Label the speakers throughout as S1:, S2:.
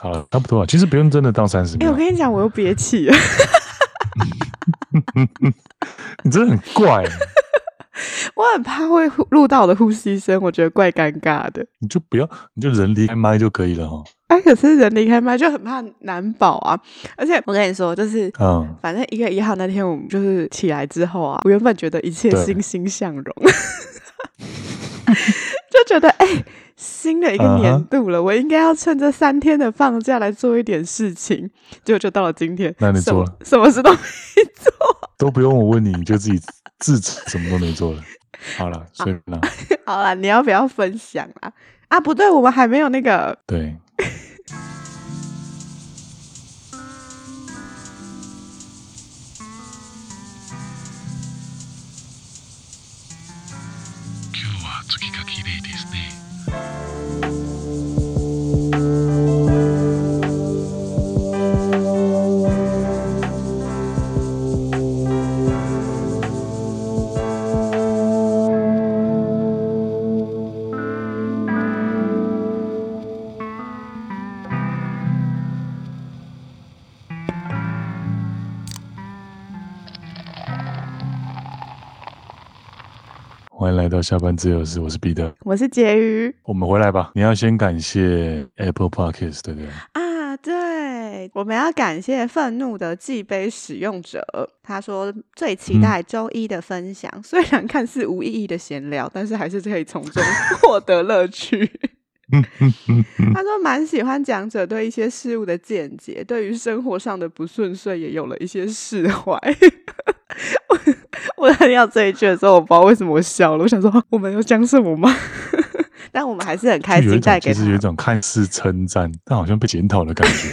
S1: 好了，差不多了。其实不用真的到三十秒。
S2: 哎、欸，我跟你讲，我又憋气了。
S1: 你真的很怪。
S2: 我很怕会录到我的呼吸声，我觉得怪尴尬的。
S1: 你就不要，你就人离开麦就可以了哈。
S2: 哎，可是人离开麦就很怕难保啊。而且我跟你说，就是，嗯，反正一月一号那天，我们就是起来之后啊，我原本觉得一切欣欣向荣，就觉得哎、欸，新的一个年度了，uh -huh. 我应该要趁这三天的放假来做一点事情。结果就到了今天，
S1: 那你做了
S2: 什，什么事都没做，
S1: 都不用我问你，你就自己。自己什么都没做了。好了，所以呢，
S2: 好了，你要不要分享啊？啊，不对，我们还没有那
S1: 个。对。欢来到下班自由室，我是彼得，
S2: 我是婕妤，
S1: 我们回来吧。你要先感谢 Apple Podcast，对不对？
S2: 啊，对，我们要感谢愤怒的寄杯使用者，他说最期待周一的分享，嗯、虽然看似无意义的闲聊，但是还是可以从中 获得乐趣。他说蛮喜欢讲者对一些事物的见解，对于生活上的不顺遂也有了一些释怀。我我听到这一句的时候，我不知道为什么我笑了。我想说，我们要讲什么吗？但我们还是很开心带给他。
S1: 其实有一种看似称赞，但好像被检讨的感觉。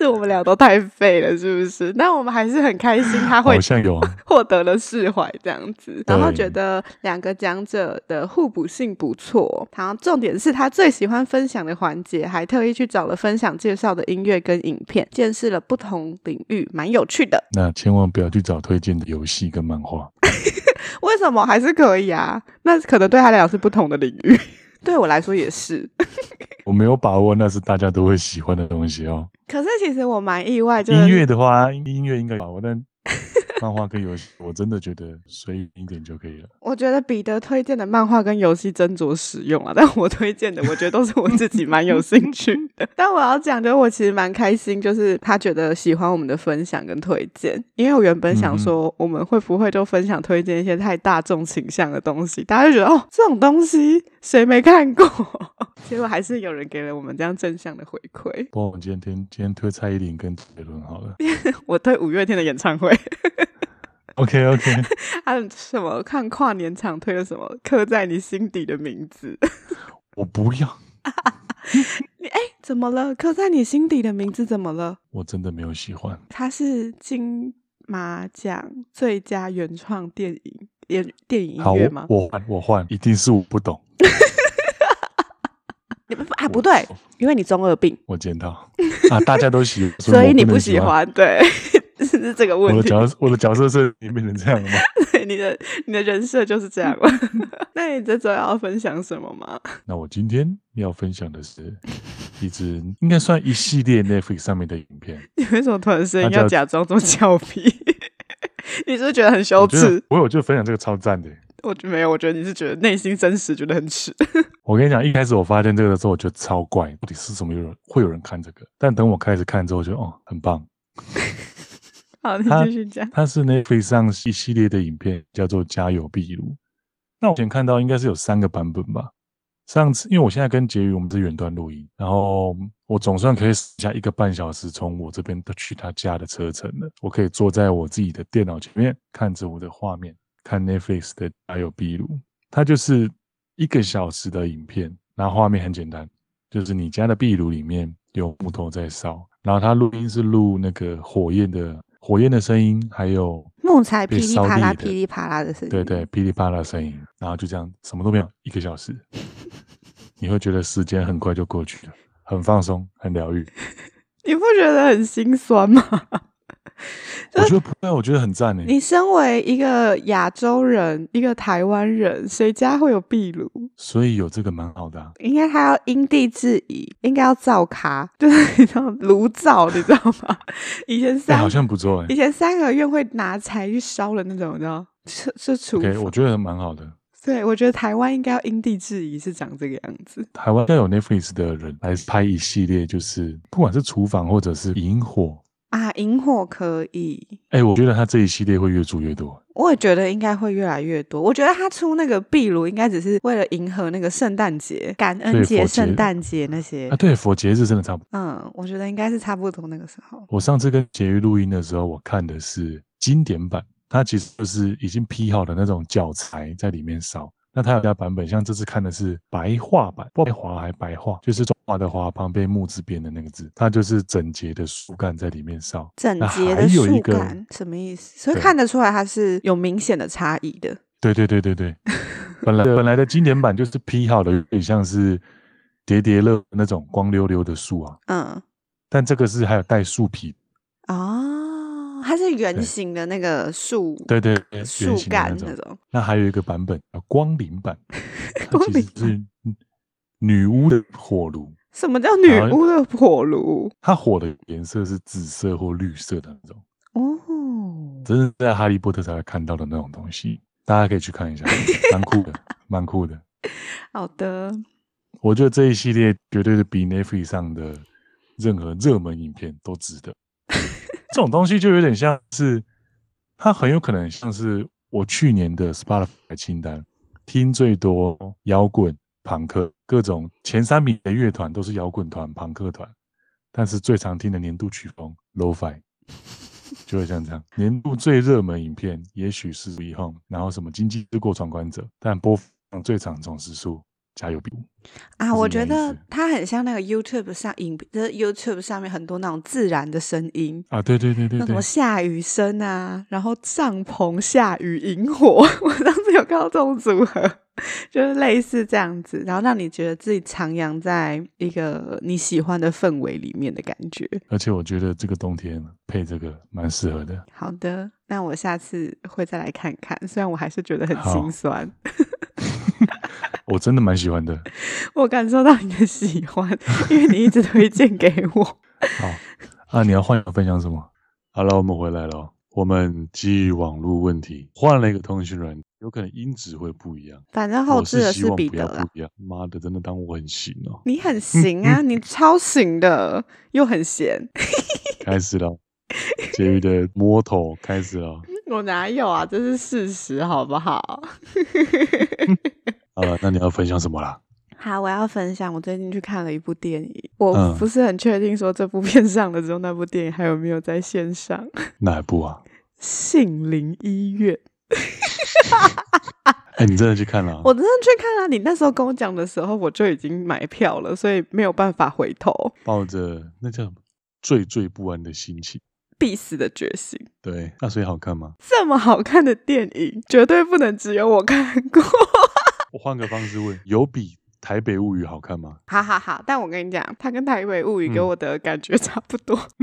S2: 是我们俩都太废了，是不是？那我们还是很开心，他会 获得了释怀这样子，然后觉得两个讲者的互补性不错。然后重点是他最喜欢分享的环节，还特意去找了分享介绍的音乐跟影片，见识了不同领域，蛮有趣的。
S1: 那千万不要去找推荐的游戏跟漫画，
S2: 为什么还是可以啊？那可能对他来讲是不同的领域。对我来说也是，
S1: 我没有把握那是大家都会喜欢的东西哦。
S2: 可是其实我蛮意外，就
S1: 音乐的话，音乐应该把握，但。漫画跟游戏，我真的觉得随意一点就可以了。
S2: 我觉得彼得推荐的漫画跟游戏斟酌使用啊，但我推荐的，我觉得都是我自己蛮有兴趣的。但我要讲，就是我其实蛮开心，就是他觉得喜欢我们的分享跟推荐，因为我原本想说，我们会不会就分享推荐一些太大众倾向的东西，大家就觉得哦，这种东西谁没看过？结果还是有人给了我们这样正向的回馈。
S1: 不过我们今天今天推蔡依林跟杰伦好了，
S2: 我推五月天的演唱会。
S1: OK OK，
S2: 还有什么看跨年场推了什么刻在你心底的名字？
S1: 我不要。
S2: 你哎、欸，怎么了？刻在你心底的名字怎么了？
S1: 我真的没有喜欢。
S2: 它是金马奖最佳原创电影电电影音乐吗？
S1: 我换我换，一定是我不懂。
S2: 你不啊？不对，因为你中二病。
S1: 我见到啊，大家都喜欢，
S2: 所以你不喜欢，对。是这个问题。
S1: 我的角色，我的角色是你变成这样了
S2: 吗？对，你的你的人设就是这样了？那你这周要分享什么吗？
S1: 那我今天要分享的是一支应该算一系列 Netflix 上面的影片。
S2: 你为什么突然声音要假装这么俏皮？你是不是觉得很羞耻？
S1: 我有就分享这个超赞的。
S2: 我就没有，我觉得你是觉得内心真实，觉得很耻。
S1: 我跟你讲，一开始我发现这个的时候，我觉得超怪，到底是什么有人会有人看这个？但等我开始看之后，我觉得哦，很棒。
S2: 好，你继续讲。
S1: 它是 Netflix 上一系列的影片，叫做《家有壁炉》。那我以前看到应该是有三个版本吧。上次因为我现在跟婕妤我们是远端录音，然后我总算可以省下一个半小时从我这边去他家的车程了。我可以坐在我自己的电脑前面，看着我的画面，看 Netflix 的《家有壁炉》。它就是一个小时的影片，然后画面很简单，就是你家的壁炉里面有木头在烧，然后它录音是录那个火焰的。火焰的声音，还有
S2: 木材噼里啪啦、噼里啪啦的声音，
S1: 对对，噼里啪啦的声音，然后就这样，什么都没有，一个小时，你会觉得时间很快就过去了，很放松，很疗愈。
S2: 你不觉得很心酸吗？
S1: 我觉得不会，我觉得很赞诶。
S2: 你身为一个亚洲人，一个台湾人，谁家会有壁炉？
S1: 所以有这个蛮好的、啊。
S2: 应该他要因地制宜，应该要造咖，就是你知道炉灶，你知道吗？以前三、欸、
S1: 好像不错诶。
S2: 以前三合院会拿柴去烧的那种，你知道？是是厨
S1: 房。Okay, 我觉得蛮好的。
S2: 对，我觉得台湾应该要因地制宜，是长这个样子。
S1: 台湾要有 Netflix 的人来拍一系列，就是不管是厨房或者是引火
S2: 啊，萤火可以。
S1: 哎、欸，我觉得他这一系列会越做越多。
S2: 我也觉得应该会越来越多。我觉得他出那个壁炉，应该只是为了迎合那个圣诞节、感恩节、圣诞节那些
S1: 啊。对，佛节日真的差不多。
S2: 嗯，我觉得应该是差不多那个时候。
S1: 我上次跟婕妤录音的时候，我看的是经典版。它其实就是已经批好的那种教材在里面烧。那它有家版本，像这次看的是白话版，白话还白话，就是中华的华旁边木字边的那个字，它就是整洁的树干在里面烧。
S2: 整洁的树干什么意思？所以看得出来它是有明显的差异的。
S1: 对对对对对，本来本来的经典版就是劈好的，有点像是叠叠乐那种光溜溜的树啊。嗯。但这个是还有带树皮。
S2: 哦。它是圆形的那个树，
S1: 对对对，
S2: 树干那种，那
S1: 还有一个版本叫光灵版，它其实是女巫的火炉。
S2: 什么叫女巫的火炉？
S1: 它火的颜色是紫色或绿色的那种。哦，这是在哈利波特才会看到的那种东西，大家可以去看一下，蛮酷的，蛮酷的。
S2: 好的，
S1: 我觉得这一系列绝对是比 Netflix 上的任何热门影片都值得。这种东西就有点像是，它很有可能像是我去年的 Spotify 清单，听最多摇滚、朋克各种前三名的乐团都是摇滚团、朋克团，但是最常听的年度曲风 Lo-Fi，就会像这样。年度最热门影片也许是 We Home，然后什么经济之过闯关者，但播放最长总时数。加油比
S2: 啊！我觉得它很像那个 YouTube 上影，就是 YouTube 上面很多那种自然的声音
S1: 啊，对对对对，
S2: 那什么下雨声啊，然后帐篷下雨萤火，我当时有看到这种组合，就是类似这样子，然后让你觉得自己徜徉在一个你喜欢的氛围里面的感觉。
S1: 而且我觉得这个冬天配这个蛮适合的。
S2: 好的，那我下次会再来看看，虽然我还是觉得很心酸。
S1: 我真的蛮喜欢的，
S2: 我感受到你的喜欢，因为你一直推荐给我。
S1: 好，啊，你要换分享什么？好了，我们回来了。我们基于网络问题换了一个通讯软，有可能音质会不一样。
S2: 反正后置的是彼得啦。
S1: 妈的，真的当我很行哦。
S2: 你很行啊，你 超行的，又很闲。
S1: 开始了，婕妤的摸头开始了。
S2: 我哪有啊？这是事实，好不好？
S1: 呃，那你要分享什么啦？
S2: 好，我要分享我最近去看了一部电影，我不是很确定说这部片上了之后，那部电影还有没有在线上？
S1: 哪一部啊？
S2: 杏林医院。
S1: 哎、欸，你真的去看了？
S2: 我真的去看了。你那时候跟我讲的时候，我就已经买票了，所以没有办法回头。
S1: 抱着那叫惴惴不安的心情，
S2: 必死的决心。
S1: 对，那所以好看吗？
S2: 这么好看的电影，绝对不能只有我看过。
S1: 我换个方式问，有比台北物语好看吗？
S2: 好好好，但我跟你讲，它跟台北物语给我的感觉差不多。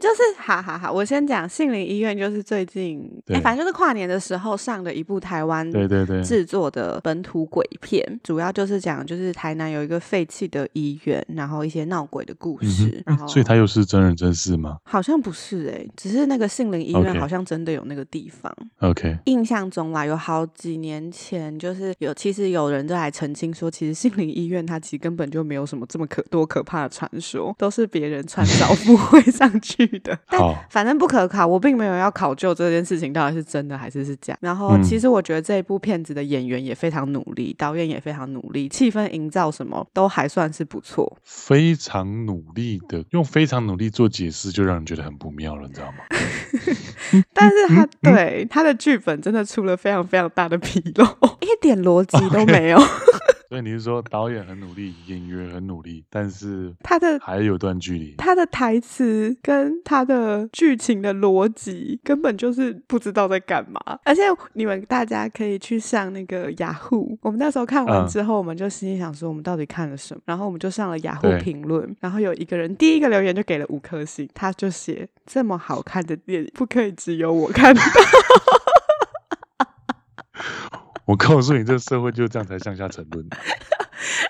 S2: 就是好好好，我先讲杏林医院，就是最近哎、欸，反正就是跨年的时候上的一部台湾对对对制作的本土鬼片，主要就是讲就是台南有一个废弃的医院，然后一些闹鬼的故事。嗯、然后，
S1: 所以它又是真人真事吗？
S2: 好像不是哎、欸，只是那个杏林医院好像真的有那个地方。
S1: OK，
S2: 印象中啦，有好几年前就是有，其实有人就来澄清说，其实杏林医院它其实根本就没有什么这么可多可怕的传说，都是别人传招附会 上去的。但反正不可考，我并没有要考究这件事情到底是真的还是是假。然后其实我觉得这一部片子的演员也非常努力，导演也非常努力，气氛营造什么都还算是不错。
S1: 非常努力的用非常努力做解释，就让人觉得很不妙了，你知道吗？
S2: 但是他对他的剧本真的出了非常非常大的纰漏，一点逻辑都没有。Okay.
S1: 所以你是说导演很努力，演员很努力，但是
S2: 他的
S1: 还有段距离，
S2: 他的台词跟他的剧情的逻辑根本就是不知道在干嘛。而且你们大家可以去上那个雅虎，我们那时候看完之后，嗯、我们就心里想说，我们到底看了什么？然后我们就上了雅虎评论，然后有一个人第一个留言就给了五颗星，他就写这么好看的电影，不可以只有我看到。
S1: 我告诉你，这个社会就这样才向下沉沦。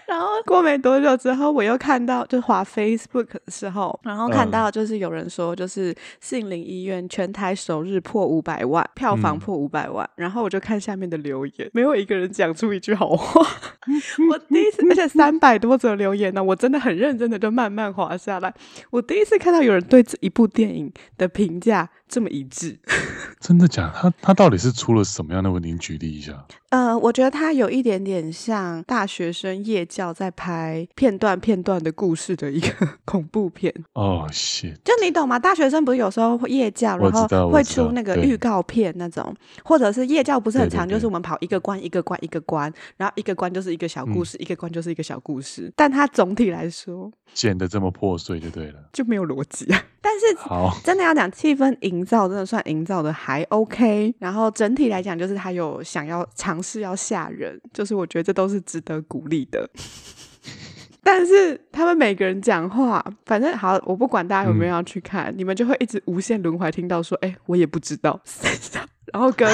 S2: 然后过没多久之后，我又看到，就滑 Facebook 的时候，然后看到就是有人说，就是杏林医院全台首日破五百万票房破五百万，嗯，然后我就看下面的留言，没有一个人讲出一句好话。我第一次，而且三百多则留言呢，我真的很认真的就慢慢滑下来。我第一次看到有人对这一部电影的评价这么一致。
S1: 真的假的？他他到底是出了什么样的问题？你举例一下。
S2: 呃，我觉得他有一点点像大学生夜教在拍片段片段的故事的一个 恐怖片。
S1: 哦，shit！
S2: 就你懂吗？大学生不是有时候会夜教，然后会出那个预告片那种，或者是夜教不是很长，就是我们跑一个关一个关一个关，然后一个关就是一个小故事，嗯、一个关就是一个小故事。但它总体来说，
S1: 剪的这么破碎就对了，
S2: 就没有逻辑啊。但是好，真的要讲气氛营造，真的算营造的还 OK。然后整体来讲，就是他有想要尝试要吓人，就是我觉得这都是值得鼓励的。但是他们每个人讲话，反正好，我不管大家有没有要去看，嗯、你们就会一直无限轮回听到说，哎，我也不知道。然后跟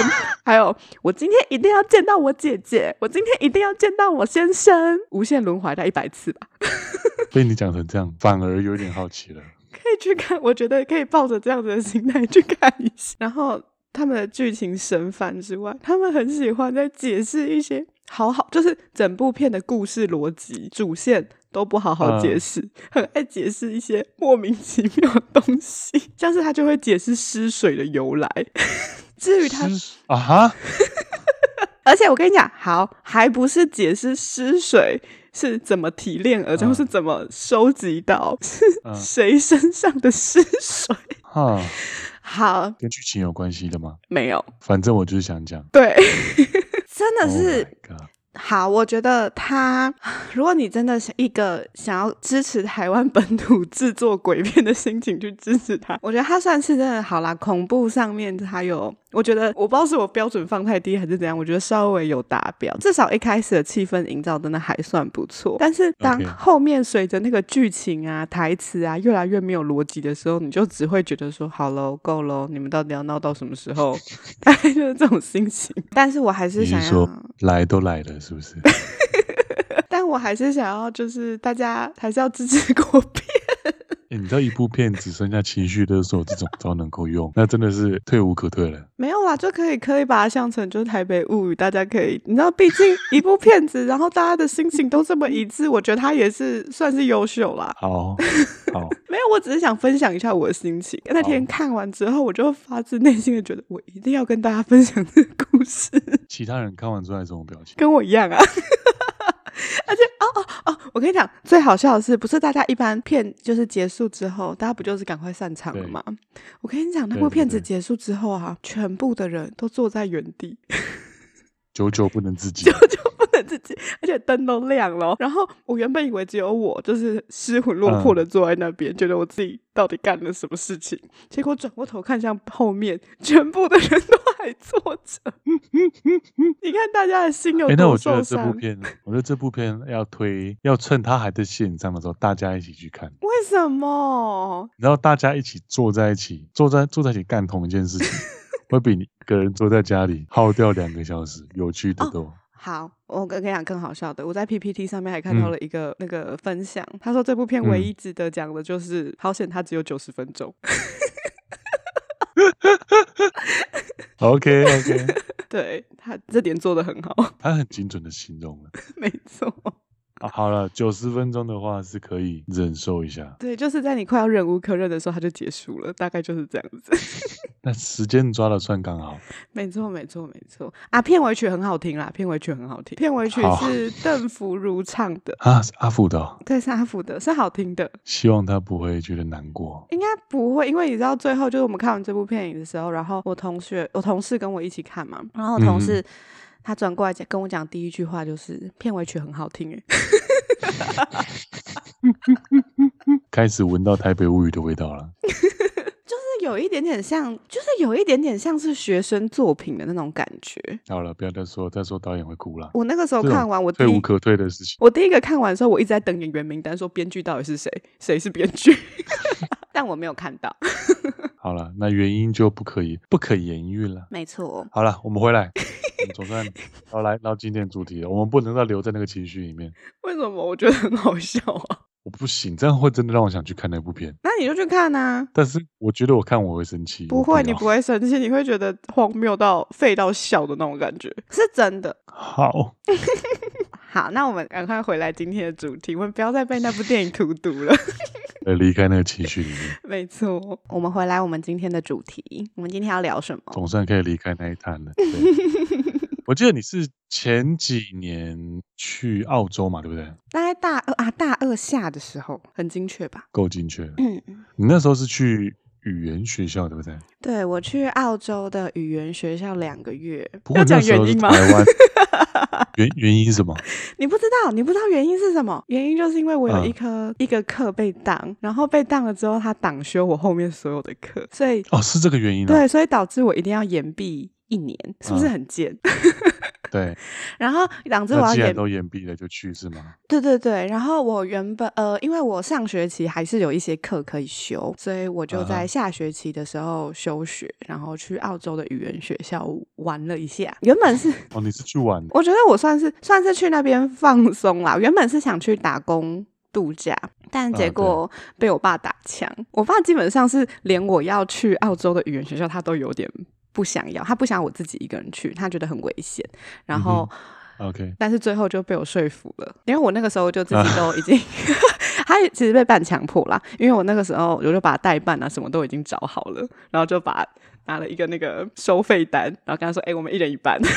S2: 还有，我今天一定要见到我姐姐，我今天一定要见到我先生，无限轮回到一百次吧。
S1: 被你讲成这样，反而有点好奇了。
S2: 可以去看，我觉得可以抱着这样子的心态去看一下。然后他们的剧情神烦之外，他们很喜欢在解释一些好好，就是整部片的故事逻辑主线都不好好解释，嗯、很爱解释一些莫名其妙的东西，像是他就会解释失水的由来。至于他
S1: 啊哈，
S2: 而且我跟你讲，好，还不是解释失水。是怎么提炼而成，是怎么收集到？嗯、是谁身上的尸水？
S1: 嗯、
S2: 好，
S1: 跟剧情有关系的吗？
S2: 没有，
S1: 反正我就是想讲。
S2: 对，真的是。Oh 好，我觉得他，如果你真的是一个想要支持台湾本土制作鬼片的心情去支持他，我觉得他算是真的好啦。恐怖上面他有，我觉得我不知道是我标准放太低还是怎样，我觉得稍微有达标，至少一开始的气氛营造真的还算不错。但是当后面随着那个剧情啊、台词啊越来越没有逻辑的时候，你就只会觉得说好喽，够喽，你们到底要闹到什么时候？大概就是这种心情。但是我还是想要
S1: 来都来了。是不是？
S2: 但我还是想要，就是大家还是要支持国片。
S1: 欸、你知道一部片只剩下情绪勒索这种招能够用，那真的是退无可退了。
S2: 没有啦，就可以可以把它想成就是台北物语，大家可以，你知道，毕竟一部片子，然后大家的心情都这么一致，我觉得他也是算是优秀啦。
S1: 好，好，
S2: 没有，我只是想分享一下我的心情。那天看完之后，我就发自内心的觉得，我一定要跟大家分享这个故事。
S1: 其他人看完之后什么表情？
S2: 跟我一样啊。而且哦哦哦，我跟你讲，最好笑的是，不是大家一般片就是结束之后，大家不就是赶快散场了吗？我跟你讲，那部片子结束之后啊，全部的人都坐在原地，
S1: 久久不能自己，
S2: 久久不能自己，而且灯都亮了。然后我原本以为只有我，就是失魂落魄的坐在那边，嗯，觉得我自己到底干了什么事情。结果转过头看向后面，全部的人都还坐着。你看大家的心有多受伤？欸，那我觉得这部片，
S1: 我觉得这部片要推，要趁他还在线上的时候，大家一起去看。
S2: 为什么？
S1: 然后大家一起坐在一起，坐在坐在一起干同一件事情，会比你一个人坐在家里耗掉两个小时有趣的多。哦。
S2: 好，我跟你讲更好笑的，我在 PPT 上面还看到了一个、嗯、那个分享，他说这部片唯一值得讲的就是，嗯、好险它只有九十分钟。
S1: OK OK，
S2: 对，他这点做的很好，
S1: 他很精准的形容了，
S2: 没错。
S1: 啊、好了，九十分钟的话是可以忍受一下。
S2: 对，就是在你快要忍无可忍的时候，它就结束了，大概就是这样子。
S1: 那时间抓的算刚好。
S2: 没错，没错，没错。啊，片尾曲很好听啦，片尾曲很好听。片尾曲是邓福如唱的
S1: 啊，阿福的、哦。
S2: 对，是阿福的，是好听的。
S1: 希望他不会觉得难过。
S2: 应该不会，因为你知道，最后就是我们看完这部电影的时候，然后我同学、我同事跟我一起看嘛，然后我同事。嗯他转过来讲跟我讲第一句话就是片尾曲很好听哎，
S1: 开始闻到台北物语的味道了。
S2: 就是有一点点像，就是有一点点像是学生作品的那种感觉。
S1: 好了，不要再说，再说导演会哭了。
S2: 我那个时候看完，我
S1: 退无可退的事情。
S2: 我第一个看完的时候，我一直在等演员名单，说编剧到底是谁？谁是编剧？但我没有看到。
S1: 好了，那原因就不可以不可言喻了。
S2: 没错。
S1: 好了，我们回来，总算要来到今天主题了。我们不能再留在那个情绪里面。
S2: 为什么？我觉得很好笑啊。
S1: 我不行，这样会真的让我想去看那部片。
S2: 那你就去看啊！
S1: 但是我觉得我看我会生气。
S2: 不会，你不会生气，你会觉得荒谬到废到笑的那种感觉，是真的。
S1: 好，
S2: 好，那我们赶快回来今天的主题，我们不要再被那部电影荼毒了。
S1: 呃，离开那个情绪里面。
S2: 没错，我们回来，我们今天的主题，我们今天要聊什么？
S1: 总算可以离开那一滩了。我记得你是前几年去澳洲嘛，对不对？
S2: 大概大二啊，大二下的时候，很精确吧？
S1: 够精确。嗯，你那时候是去语言学校，对不对？
S2: 对，我去澳洲的语言学校两个月。
S1: 不过那时候是台湾。原原因是什么？
S2: 你不知道？你不知道原因是什么？原因就是因为我有一科、嗯、一个课被挡，然后被挡了之后，他挡修我后面所有的课，所以
S1: 哦，是这个原因、啊。
S2: 对，所以导致我一定要延毕。一年是不是很贱？嗯、
S1: 对，
S2: 然后两只我要延
S1: 都延毕了就去是吗？
S2: 对对对，然后我原本呃，因为我上学期还是有一些课可以修，所以我就在下学期的时候休学，嗯、然后去澳洲的语言学校玩了一下。原本是
S1: 哦，你是去玩？
S2: 我觉得我算是算是去那边放松啦。原本是想去打工度假，但结果被我爸打枪。啊、我爸基本上是连我要去澳洲的语言学校，他都有点。不想要，他不想我自己一个人去，他觉得很危险。然后、
S1: 嗯、，OK，
S2: 但是最后就被我说服了，因为我那个时候就自己都已经，他其实被半强迫啦，因为我那个时候我就把代办啊什么都已经找好了，然后就把拿了一个那个收费单，然后跟他说：“哎、欸，我们一人一半。”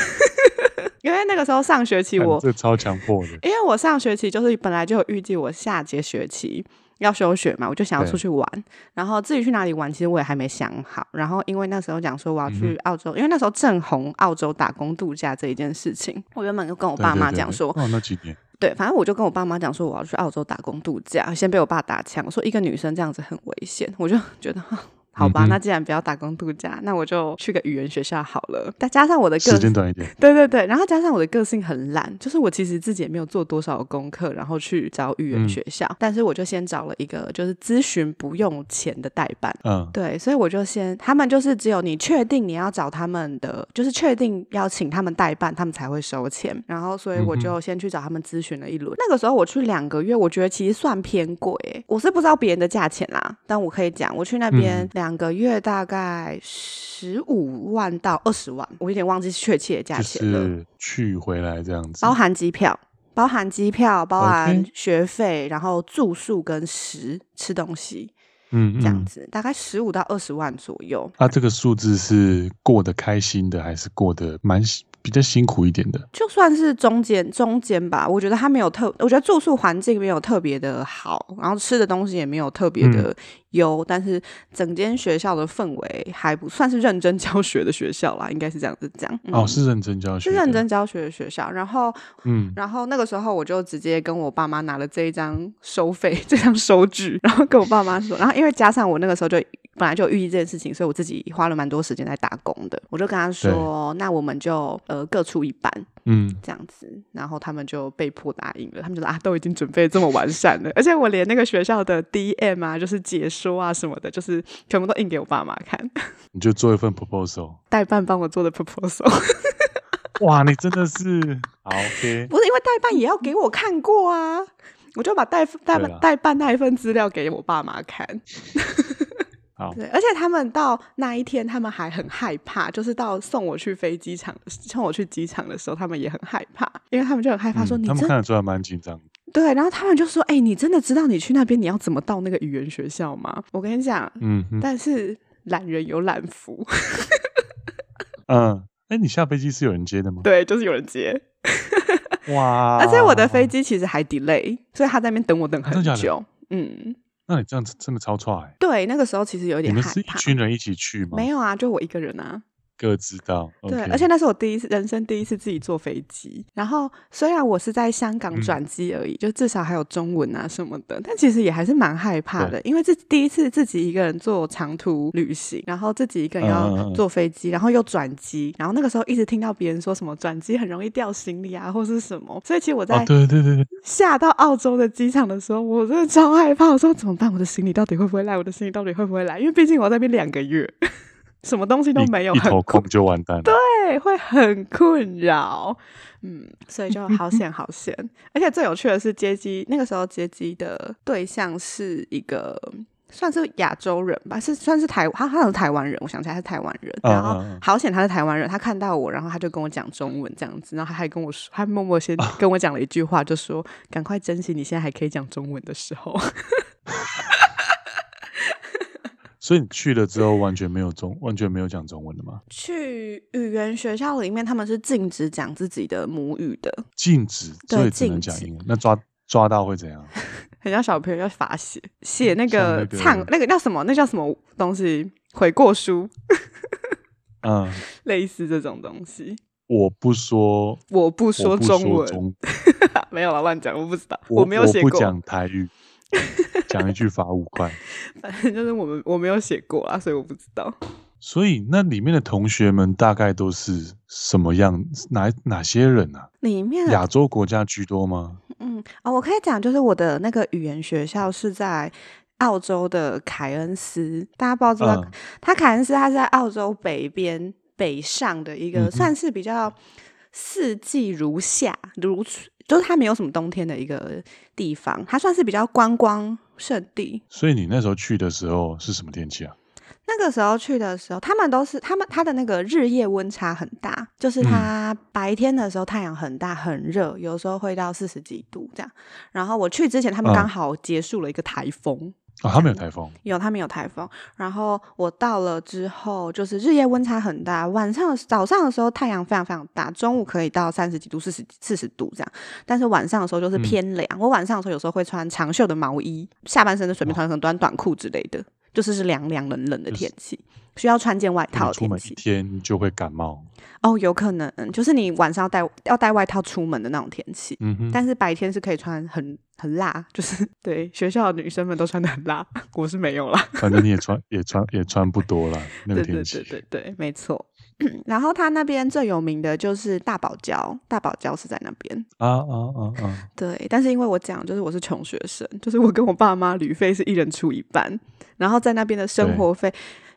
S2: 因为那个时候上学期我
S1: 这超强迫的，
S2: 因为我上学期就是本来就有预计我下节学期。要休学嘛，我就想要出去玩，然后至于去哪里玩，其实我也还没想好。然后因为那时候讲说我要去澳洲，嗯、因为那时候正红澳洲打工度假这一件事情，我原本就跟我爸妈讲说，
S1: 哦，那几年，
S2: 对，反正我就跟我爸妈讲说我要去澳洲打工度假，先被我爸打枪，说一个女生这样子很危险，我就觉得。好吧，那既然不要打工度假，那我就去个语言学校好了。再加上我的个性
S1: 时间短一点，
S2: 对对对，然后加上我的个性很懒，就是我其实自己也没有做多少功课，然后去找语言学校。嗯、但是我就先找了一个就是咨询不用钱的代办，嗯，对，所以我就先他们就是只有你确定你要找他们的，就是确定要请他们代办，他们才会收钱。然后所以我就先去找他们咨询了一轮。嗯、那个时候我去两个月，我觉得其实算偏贵，我是不知道别人的价钱啦，但我可以讲，我去那边两。两个月大概十五万到二十万，我有点忘记确切的价钱了。
S1: 就是去回来这样子，
S2: 包含机票，包含机票，包含学费.然后住宿跟食吃东西，嗯，嗯，这样子大概十五到二十万左右。
S1: 那、啊、这个数字是过得开心的，还是过得蛮比较辛苦一点的？
S2: 就算是中间中间吧，我觉得他没有特，我觉得住宿环境没有特别的好，然后吃的东西也没有特别的。嗯，但是整间学校的氛围还不算是认真教学的学校啦，应该是这样子讲。嗯、
S1: 哦，是认真教学，
S2: 是认真教学的学校。然后，嗯，然后那个时候我就直接跟我爸妈拿了这一张收费 这张收据，然后跟我爸妈说，然后因为加上我那个时候就本来就有预计这件事情，所以我自己花了蛮多时间在打工的。我就跟他说，那我们就呃各出一半，嗯，这样子。然后他们就被迫答应了，他们就说啊，都已经准备这么完善了，而且我连那个学校的 DM 啊，就是解说。啊什么的，就是全部都印给我爸妈看。
S1: 你就做一份 proposal，
S2: 代办帮我做的 proposal。
S1: 哇，你真的是好 OK。
S2: 不是因为代办也要给我看过啊，我就把代代办代办那一份资料给我爸妈看。
S1: 好，
S2: 对，而且他们到那一天，他们还很害怕，就是到送我去飞机场，送我去机场的时候，他们也很害怕，因为他们就很害怕说你、嗯、
S1: 他们看得出来蛮紧张。
S2: 对，然后他们就说：“哎、欸，你真的知道你去那边你要怎么到那个语言学校吗？”我跟你讲，嗯，但是懒人有懒福。
S1: 嗯，哎、欸，你下飞机是有人接的吗？
S2: 对，就是有人接。哇！而且我的飞机其实还 delay，所以他在那边等我等很久。嗯，
S1: 那你这样子真的超差哎。
S2: 对，那个时候其实有点害怕。
S1: 你们是一群人一起去吗？
S2: 没有啊，就我一个人啊。
S1: 各知道。对.
S2: 而且那是我第一次人生第一次自己坐飞机。然后虽然我是在香港转机而已，嗯，就至少还有中文啊什么的，但其实也还是蛮害怕的，因为这第一次自己一个人坐长途旅行，然后自己一个人要坐飞机，嗯，然后又转机，然后那个时候一直听到别人说什么转机很容易掉行李啊，或是什么，所以其实我在对对对对下到澳洲的机场的时候，我真的超害怕，我说怎么办？我的行李到底会不会来？我的行李到底会不会来？因为毕竟我在那边两个月。什么东西都没有，
S1: 一头空就完蛋了。
S2: 对，会很困扰。嗯，所以就好险好险。而且最有趣的是，接机那个时候接机的对象是一个算是亚洲人吧，是算是台他好像是台湾人，我想起来他是台湾人。然后好险他是台湾人，他看到我，然后他就跟我讲中文这样子，然后他还跟我说，他默默先 跟我讲了一句话，就说：“赶快珍惜你现在还可以讲中文的时候。”
S1: 所以你去了之后完全没有中，完全没有讲中文的吗？
S2: 去语言学校里面，他们是禁止讲自己的母语的，
S1: 禁止，所以只能讲英文。那抓抓到会怎样？
S2: 很像小朋友要罚写写那个唱、那个、那个叫什么？那叫什么东西？悔过书。嗯，类似这种东西。
S1: 我不说，
S2: 我不说中文，中 没有了，乱讲，我不知道，我，我没有写过，
S1: 我不讲台语。讲一句罚五块，
S2: 反正就是我们我没有写过啊，所以我不知道。
S1: 所以那里面的同学们大概都是什么样？哪哪些人啊？
S2: 里面
S1: 亚洲国家居多吗？
S2: 嗯啊、哦，我可以讲，就是我的那个语言学校是在澳洲的凯恩斯，大家不知道，嗯、他凯恩斯他是在澳洲北边北上的一个、嗯，算是比较四季如夏如。就是它没有什么冬天的一个地方，它算是比较观光胜地。
S1: 所以你那时候去的时候是什么天气啊？
S2: 那个时候去的时候，他们都是他们他的那个日夜温差很大，就是他白天的时候太阳很大很热，有时候会到四十几度这样。然后我去之前，他们刚好结束了一个台风。嗯
S1: 哦，他们有台风，
S2: 有他们有台风。然后我到了之后，就是日夜温差很大，晚上早上的时候太阳非常非常大，中午可以到三十几度、四十四十度这样。但是晚上的时候就是偏凉，嗯。我晚上的时候有时候会穿长袖的毛衣，下半身的随便穿很短短裤之类的，就是是凉凉冷冷的天气。需要穿件外套的天气，出门一
S1: 天就会感冒
S2: 哦，有可能就是你晚上要带要带外套出门的那种天气。嗯哼，但是白天是可以穿很很辣，就是 对学校的女生们都穿的很辣，我是没有啦。
S1: 反正你也穿也穿也穿不多了，那个天气。
S2: 对对对对对，没错。然后他那边最有名的就是大堡礁，大堡礁是在那边啊啊啊啊！对，但是因为我讲就是我是穷学生，就是我跟我爸妈旅费是一人出一半，然后在那边的生活费。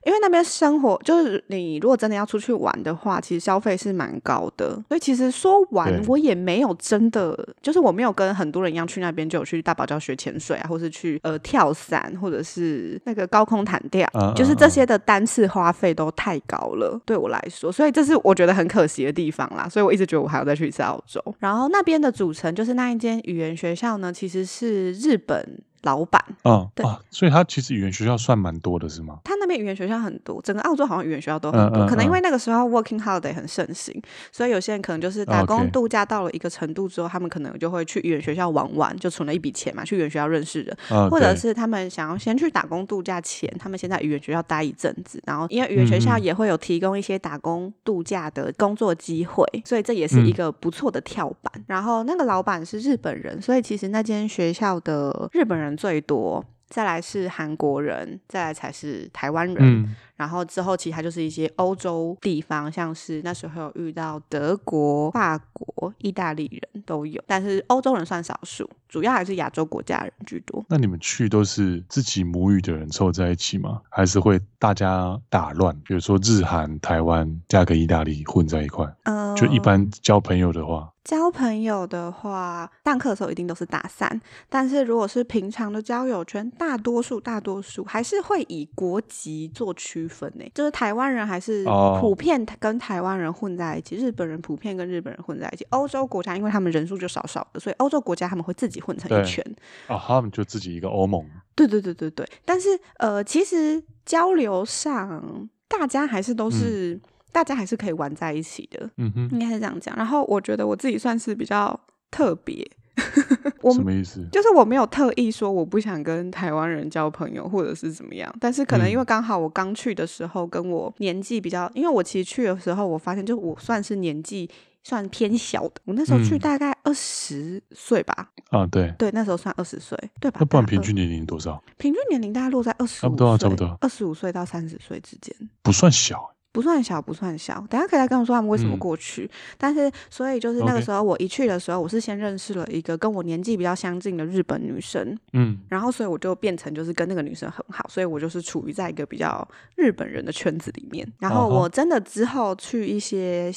S2: 因为那边生活就是你如果真的要出去玩的话，其实消费是蛮高的。所以其实说玩我也没有真的，就是我没有跟很多人一样去那边就有去大堡礁学潜水啊，或是去呃跳伞，或者是那个高空弹跳，嗯，就是这些的单次花费都太高了，对我来说。所以这是我觉得很可惜的地方啦。所以我一直觉得我还要再去一次澳洲。然后那边的组成就是那一间语言学校呢，其实是日本。老板，
S1: 嗯，对啊，所以他其实语言学校算蛮多的，是吗？
S2: 他那边语言学校很多，整个澳洲好像语言学校都很多。嗯嗯嗯，可能因为那个时候 working holiday 很盛行，所以有些人可能就是打工度假到了一个程度之后，他们可能就会去语言学校玩玩，就存了一笔钱嘛，去语言学校认识人，嗯，或者是他们想要先去打工度假前，他们先在语言学校待一阵子，然后因为语言学校也会有提供一些打工度假的工作机会，所以这也是一个不错的跳板。嗯。然后那个老板是日本人，所以其实那间学校的日本人最多。再来是韩国人，再来才是台湾人。然后之后，其他就是一些欧洲地方，像是那时候有遇到德国、法国、意大利人都有，但是欧洲人算少数，主要还是亚洲国家人居多。
S1: 那你们去都是自己母语的人凑在一起吗？还是会大家打乱？比如说日韩、台湾加个意大利混在一块？嗯，就一般交朋友的话，
S2: 交朋友的话，上课的时候一定都是打散，但是如果是平常的交友圈，大多数大多数还是会以国籍做区分呢，就是台湾人还是普遍跟台湾人混在一起，日本人普遍跟日本人混在一起。欧洲国家因为他们人数就少少的，所以欧洲国家他们会自己混成一圈。
S1: 啊，他们就自己一个欧盟。
S2: 对对对对对。但是呃，其实交流上大家还是都是、嗯、大家还是可以玩在一起的。嗯哼，应该是这样讲。然后我觉得我自己算是比较特别。我
S1: 什么意思？
S2: 就是我没有特意说我不想跟台湾人交朋友，或者是怎么样。但是可能因为刚好我刚去的时候，跟我年纪比较，嗯、因为我其实去的时候，我发现就我算是年纪算偏小的。我那时候去大概二十岁吧。
S1: 啊，对
S2: 对，那时候算二十岁，对吧？
S1: 那不然平均年龄多少？
S2: 平均年龄大概落在二十岁，
S1: 差不多，差不多
S2: 二十五岁到三十岁之间，
S1: 不算小。
S2: 不算小，不算小。等下可以来跟我说他们为什么过去。嗯、但是，所以就是那个时候我一去的时候我是先认识了一个跟我年纪比较相近的日本女生。嗯，然后所以我就变成就是跟那个女生很好，所以我就是处于在一个比较日本人的圈子里面。然后我真的之后去一些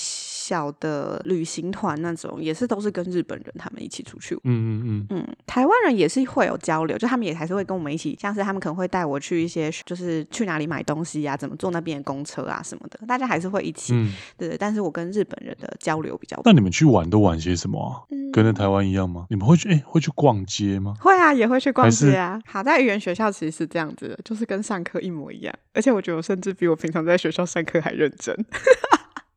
S2: 小的旅行团那种，也是都是跟日本人他们一起出去。嗯嗯嗯嗯，台湾人也是会有交流，就他们也还是会跟我们一起，像是他们可能会带我去一些，就是去哪里买东西呀、啊，怎么坐那边的公车啊什么的。大家还是会一起，嗯、对，但是我跟日本人的交流比较多。
S1: 那你们去玩都玩些什么啊？嗯、跟在台湾一样吗？你们会去哎、欸，会去逛街吗？
S2: 会啊，也会去逛街啊。好在语言学校其实是这样子的，就是跟上课一模一样，而且我觉得我甚至比我平常在学校上课还认真。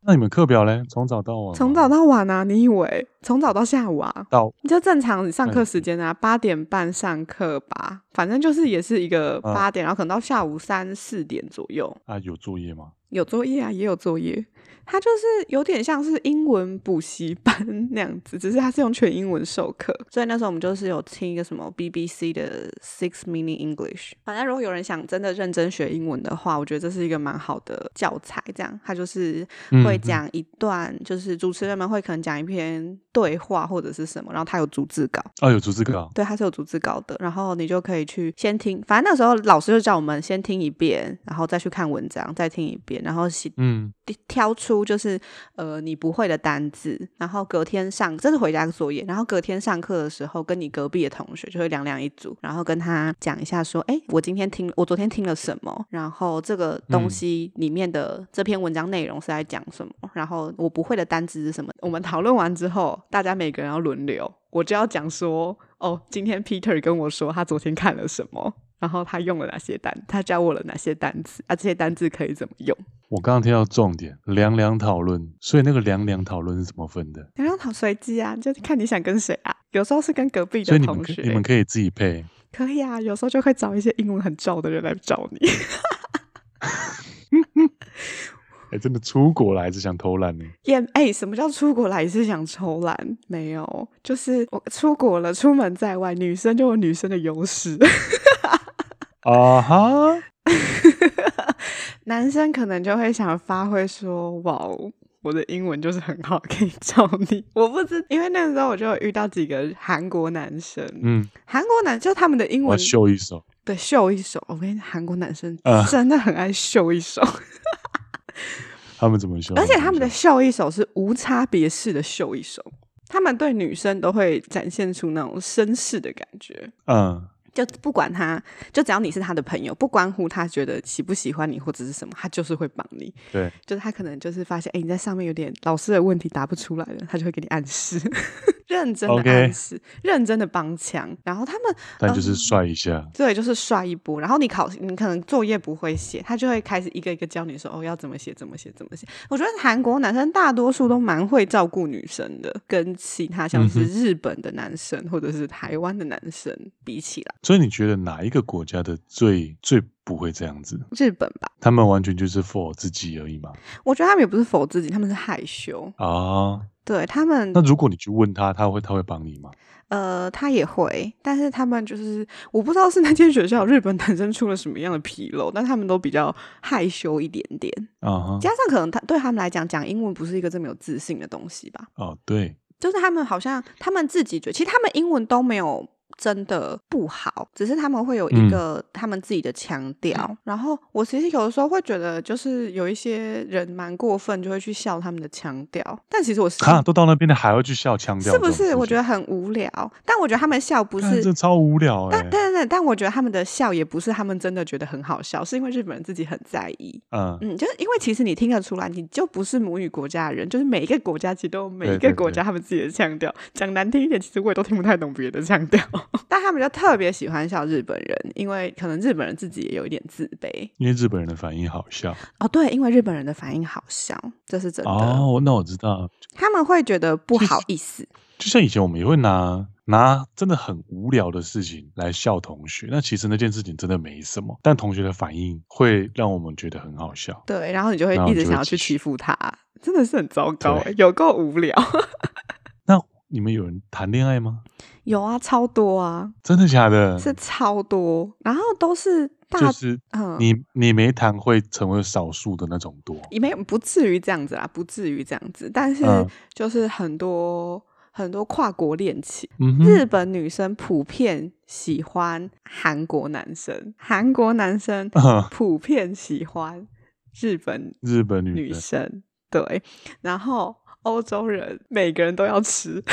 S1: 那你们课表嘞？从早到晚？
S2: 从早到晚啊？你以为从早到下午啊？
S1: 到
S2: 你就正常上课时间啊，八点半上课吧，反正就是也是一个八点，啊、然后可能到下午三四点左右。
S1: 啊，有作业吗？
S2: 有作业啊，也有作业。它就是有点像是英文补习班那样子，只是它是用全英文授课。所以那时候我们就是有听一个什么 BBC 的 Six Minute English。反正如果有人想真的认真学英文的话，我觉得这是一个蛮好的教材。这样，它就是会讲一段，嗯、就是主持人们会可能讲一篇对话或者是什么，然后他有逐字稿。
S1: 哦，有逐字稿。
S2: 对，他是有逐字稿的。然后你就可以去先听，反正那时候老师就叫我们先听一遍，然后再去看文章，再听一遍，然后写，嗯，挑出。就是呃，你不会的单字，然后隔天上这是回家作业，然后隔天上课的时候，跟你隔壁的同学就会两两一组，然后跟他讲一下说，哎，我今天听，我昨天听了什么，然后这个东西里面的这篇文章内容是在讲什么，嗯、然后我不会的单字是什么。我们讨论完之后，大家每个人要轮流，我就要讲说，哦，今天 Peter 跟我说他昨天看了什么。然后他用了哪些单？他教我了哪些单词？啊，这些单词可以怎么用？
S1: 我刚刚听到重点，两两讨论。所以那个两两讨论是怎么分的？
S2: 两两讨随机啊，就是看你想跟谁啊。有时候是跟隔壁的同学，
S1: 你们，你们可以自己配。
S2: 可以啊，有时候就会找一些英文很照的人来找你。
S1: 哎、欸，真的出国了还是想偷懒呢？
S2: 也哎、欸，什么叫出国了还是想偷懒？没有，就是我出国了，出门在外，女生就有女生的优势。
S1: 啊哈，
S2: 男生可能就会想发挥说：“哇，我的英文就是很好，可以找你。”我不知，因为那个时候我就有遇到几个韩国男生，嗯，韩国男就他们的英文
S1: 秀一手，
S2: 对，秀一手。我跟你讲，韩国男生真的很爱秀一手。呃
S1: 他们怎么秀？
S2: 而且他们的秀一手是无差别式的秀一手，他们对女生都会展现出那种绅士的感觉。嗯，就不管他，就只要你是他的朋友，不关乎他觉得喜不喜欢你或者是什么，他就是会帮你。
S1: 对，
S2: 就是他可能就是发现，哎、欸，你在上面有点老师的问题答不出来了，他就会给你暗示。认真的暗示.认真的帮腔，然后他们，
S1: 但就是帅一下，
S2: 嗯，对，就是帅一波。然后你考，你可能作业不会写，他就会开始一个一个教你说，哦，要怎么写，怎么写，怎么写。我觉得韩国男生大多数都蛮会照顾女生的，跟其他像是日本的男生，嗯、或者是台湾的男生比起来。
S1: 所以你觉得哪一个国家的最最不会这样子？
S2: 日本吧，
S1: 他们完全就是 for 自己而已嘛。
S2: 我觉得他们也不是 for 自己，他们是害羞啊。对他们，
S1: 那如果你去问他，他会他会帮你吗？
S2: 呃，他也会，但是他们就是我不知道是那间学校日本男生出了什么样的纰漏，但他们都比较害羞一点点啊。Uh. 加上可能他对他们来讲，讲英文不是一个这么有自信的东西吧？
S1: 哦，对，
S2: 就是他们好像他们自己觉得，其实他们英文都没有。真的不好，只是他们会有一个他们自己的腔调。嗯、然后我其实有的时候会觉得，就是有一些人蛮过分，就会去笑他们的腔调。但其实我是
S1: 啊都到那边的还要去笑腔调，
S2: 是不是？我觉得很无聊。但我觉得他们笑不是
S1: 这超无聊、欸。
S2: 但对对对，但我觉得他们的笑也不是他们真的觉得很好笑，是因为日本人自己很在意。嗯嗯，就是因为其实你听得出来，你就不是母语国家的人，就是每一个国家其实都有每一个国家他们自己的腔调。讲难听一点，其实我也都听不太懂别的腔调。但他们就特别喜欢笑日本人，因为可能日本人自己也有一点自卑。
S1: 因为日本人的反应好笑
S2: 哦，对，因为日本人的反应好笑，这是真的。
S1: 哦，那我知道，
S2: 他们会觉得不好意思。
S1: 就，就像以前我们也会拿拿真的很无聊的事情来笑同学，那其实那件事情真的没什么，但同学的反应会让我们觉得很好笑。
S2: 对，然后你就会一直想要去欺负他，真的是很糟糕，有够无聊。
S1: 那你们有人谈恋爱吗？
S2: 有啊，超多啊！
S1: 真的假的？
S2: 是超多，然后都是大，
S1: 就是嗯，你你没谈会成为少数的那种多，
S2: 也没不至于这样子啦，不至于这样子，但是就是很多、嗯、很多跨国恋情、嗯，日本女生普遍喜欢韩国男生，韩国男生普遍喜欢日本
S1: 日本女生
S2: 对，然后欧洲人每个人都要吃。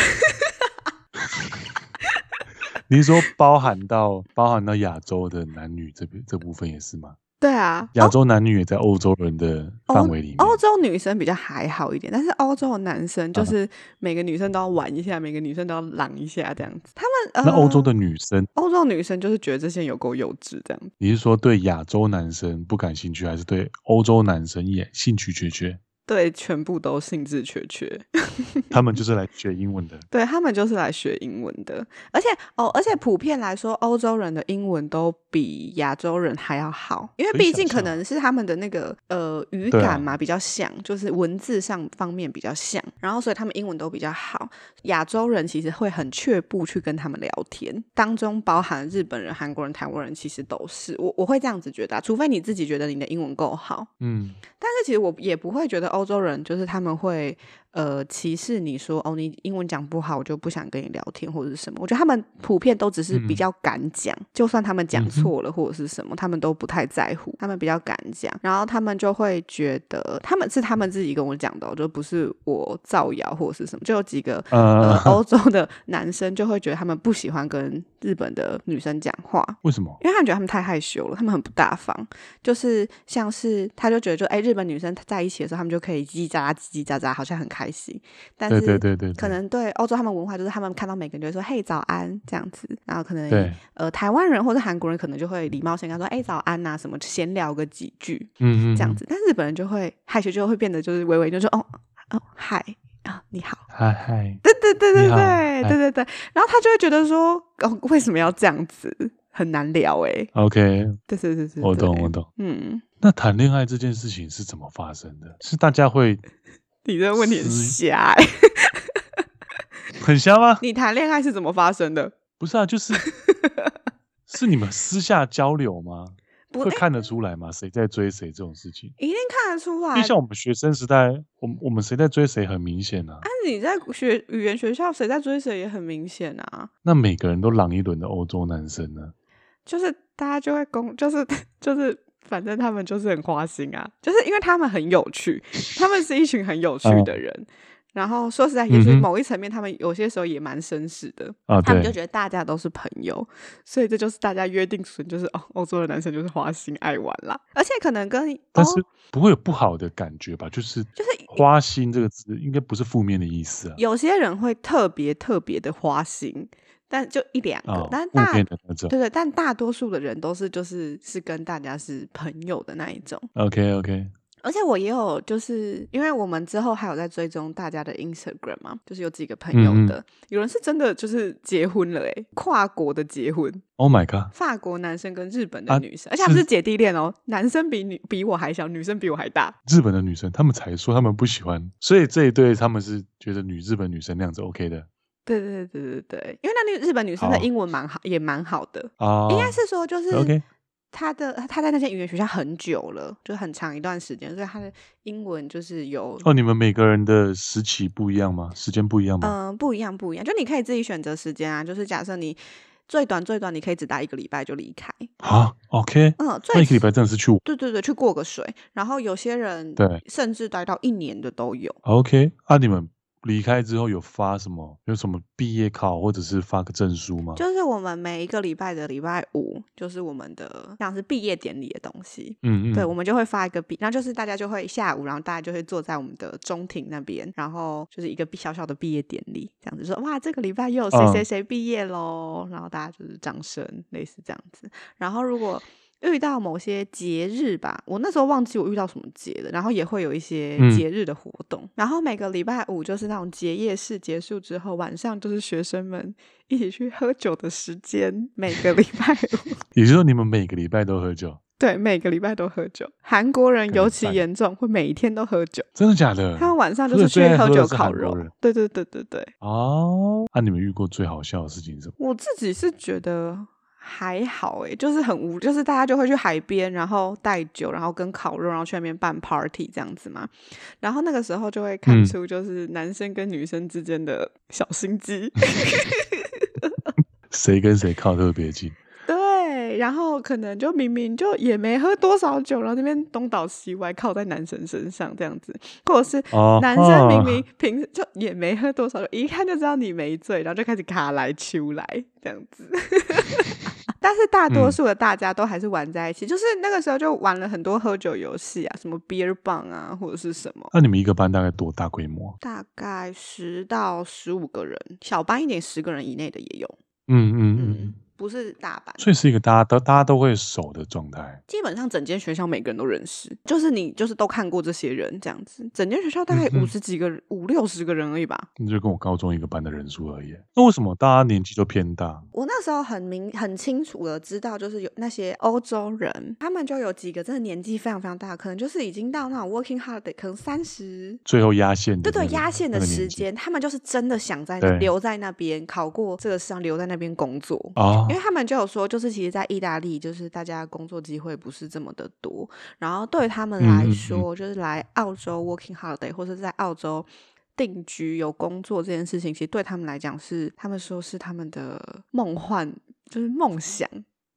S1: 你是说包含到包含到亚洲的男女这边这部分也是吗？
S2: 对啊，
S1: 亚洲男女也在欧洲人的范围里面。
S2: 欧洲女生比较还好一点，但是欧洲的男生就是每个女生都要玩一下，啊、每个女生都要狼一下这样子。他们、呃、
S1: 那欧洲的女生，
S2: 欧洲女生就是觉得这些有够幼稚这样子。
S1: 你是说对亚洲男生不感兴趣，还是对欧洲男生也兴趣缺缺？
S2: 对，全部都兴致缺缺。
S1: 他们就是来学英文的。
S2: 对，他们就是来学英文的。而且哦，而且普遍来说，欧洲人的英文都比亚洲人还要好，因为毕竟可能是他们的那个呃语感嘛比较像，就是文字上方面比较像，然后所以他们英文都比较好。亚洲人其实会很却步去跟他们聊天，当中包含日本人、韩国人、台湾人，其实都是我我会这样子觉得啊，除非你自己觉得你的英文够好，嗯，但是其实我也不会觉得。欧洲人就是他们会。呃，歧视你说哦，你英文讲不好，我就不想跟你聊天或者是什么。我觉得他们普遍都只是比较敢讲，嗯，就算他们讲错了或者是什么，嗯，他们都不太在乎。他们比较敢讲，然后他们就会觉得他们是他们自己跟我讲的，就不是我造谣或者是什么。就有几个呃 欧洲的男生就会觉得他们不喜欢跟日本的女生讲话，
S1: 为什么？
S2: 因为他们觉得他们太害羞了，他们很不大方，就是像是他就觉得就哎，日本女生在一起的时候，他们就可以叽叽喳喳叽叽喳喳，好像很开。但是对对对，可能对欧洲他们文化就是他们看到每个人就会说“嘿早安”这样子，然后可能呃台湾人或者韩国人可能就会礼貌性跟他说“哎早安呐”什么闲聊个几句，嗯嗯这样子。但日本人就会害羞，就会变得就是微微就说“哦哦嗨啊你好
S1: 嗨嗨”，
S2: 对对对对对对对对，然后他就会觉得说哦为什么要这样子，很难聊哎、欸。
S1: OK，
S2: 对对对对，
S1: 我懂我懂。嗯，那谈恋爱这件事情是怎么发生的？是大家会。
S2: 你这个问题很瞎哎，
S1: 很瞎吗？
S2: 你谈恋爱是怎么发生的？
S1: 不是啊，就是 是你们私下交流吗？不会看得出来吗？谁在追谁这种事情？
S2: 一定看得出来。
S1: 因为像我们学生时代，我们我们谁在追谁很明显啊。
S2: 啊，你在学语言学校，谁在追谁也很明显啊。
S1: 那每个人都狼一轮的欧洲男生呢？
S2: 就是大家就会公，就是 就是。反正他们就是很花心啊，就是因为他们很有趣，他们是一群很有趣的人。哦、然后说实在，也是某一层面，他们有些时候也蛮绅士的。哦、他们就觉得大家都是朋友，所以这就是大家约定俗成，就是哦，欧洲的男生就是花心爱玩啦。而且可能跟
S1: 但是不会有不好的感觉吧？就是就是花心这个字应该不是负面的意思啊。
S2: 有些人会特别特别的花心。但就一两个，哦、但大对对，但大多数的人都是就是是跟大家是朋友的那一种。
S1: OK OK。
S2: 而且我也有就是因为我们之后还有在追踪大家的 Instagram 嘛，就是有几个朋友的，嗯、有人是真的就是结婚了诶，跨国的结婚。
S1: Oh my god！
S2: 法国男生跟日本的女生，啊、而且他们是姐弟恋哦，男生比女比我还小，女生比我还大。
S1: 日本的女生他们才说他们不喜欢，所以这一对他们是觉得女日本女生那样子 OK 的。
S2: 对对对对对，因为那个日本女生的英文蛮好，也蛮好的。哦，应该是说就是她的她在那些语言学校很久了，就很长一段时间，所以她的英文就是有。
S1: 哦，你们每个人的时期不一样吗？时间不一样吗？
S2: 嗯，不一样，不一样。就你可以自己选择时间啊，就是假设你最短最短，你可以只待一个礼拜就离开。
S1: 啊，OK。嗯，最一个礼拜真的是去。
S2: 对对对，去过个水。然后有些人对，甚至待到一年的都有。
S1: OK，啊，你们。离开之后有发什么？有什么毕业考或者是发个证书吗？
S2: 就是我们每一个礼拜的礼拜五，就是我们的像是毕业典礼的东西。
S1: 嗯嗯，
S2: 对，我们就会发一个毕，然后就是大家就会下午，然后大家就会坐在我们的中庭那边，然后就是一个小小的毕业典礼，这样子说哇，这个礼拜又有谁谁谁毕业喽，嗯，然后大家就是掌声，类似这样子。然后如果遇到某些节日吧，我那时候忘记我遇到什么节了，然后也会有一些节日的活动。嗯、然后每个礼拜五就是那种结业式结束之后，晚上就是学生们一起去喝酒的时间。每个礼拜 五，
S1: 也就是说你们每个礼拜都喝酒？
S2: 对，每个礼拜都喝酒。韩国人尤其严重，会每一天都喝酒。
S1: 真的假的？
S2: 他们晚上就是去喝酒烤肉。对对对对对。
S1: 哦，那、啊、你们遇过最好笑的事情是什么？
S2: 我自己是觉得。还好诶，就是很无，就是大家就会去海边，然后带酒，然后跟烤肉，然后去那边办 party 这样子嘛。然后那个时候就会看出，就是男生跟女生之间的小心机，
S1: 谁跟谁靠特别近。
S2: 对，然后可能就明明就也没喝多少酒，然后那边东倒西歪靠在男生身上这样子，或者是男生明明平时就也没喝多少酒，一看就知道你没醉，然后就开始卡来秋来这样子。但是大多数的大家都还是玩在一起，嗯、就是那个时候就玩了很多喝酒游戏啊，什么 beer bong 啊，或者是什么。
S1: 那你们一个班大概多大规模？
S2: 大概十到十五个人，小班一点十个人以内的也有。
S1: 嗯嗯嗯。嗯
S2: 不是大班，
S1: 所以是一个大家都大家都会熟的状态。
S2: 基本上整间学校每个人都认识，就是你就是都看过这些人这样子。整间学校大概五十几个，嗯、五六十个人而已吧。
S1: 那就跟我高中一个班的人数而已。那为什么大家年纪都偏大？
S2: 我那时候很明很清楚的知道，就是有那些欧洲人，他们就有几个真的年纪非常非常大，可能就是已经到那种 working HARD 可能三十，
S1: 最后压线、那个。
S2: 对对，压线的时间，他们就是真的想在那留在那边考过这个试，留在那边工作啊。因为他们就有说，就是其实，在意大利，就是大家工作机会不是这么的多。然后对他们来说，嗯、就是来澳洲 working holiday 或者在澳洲定居有工作这件事情，其实对他们来讲是，他们说是他们的梦幻，就是梦想。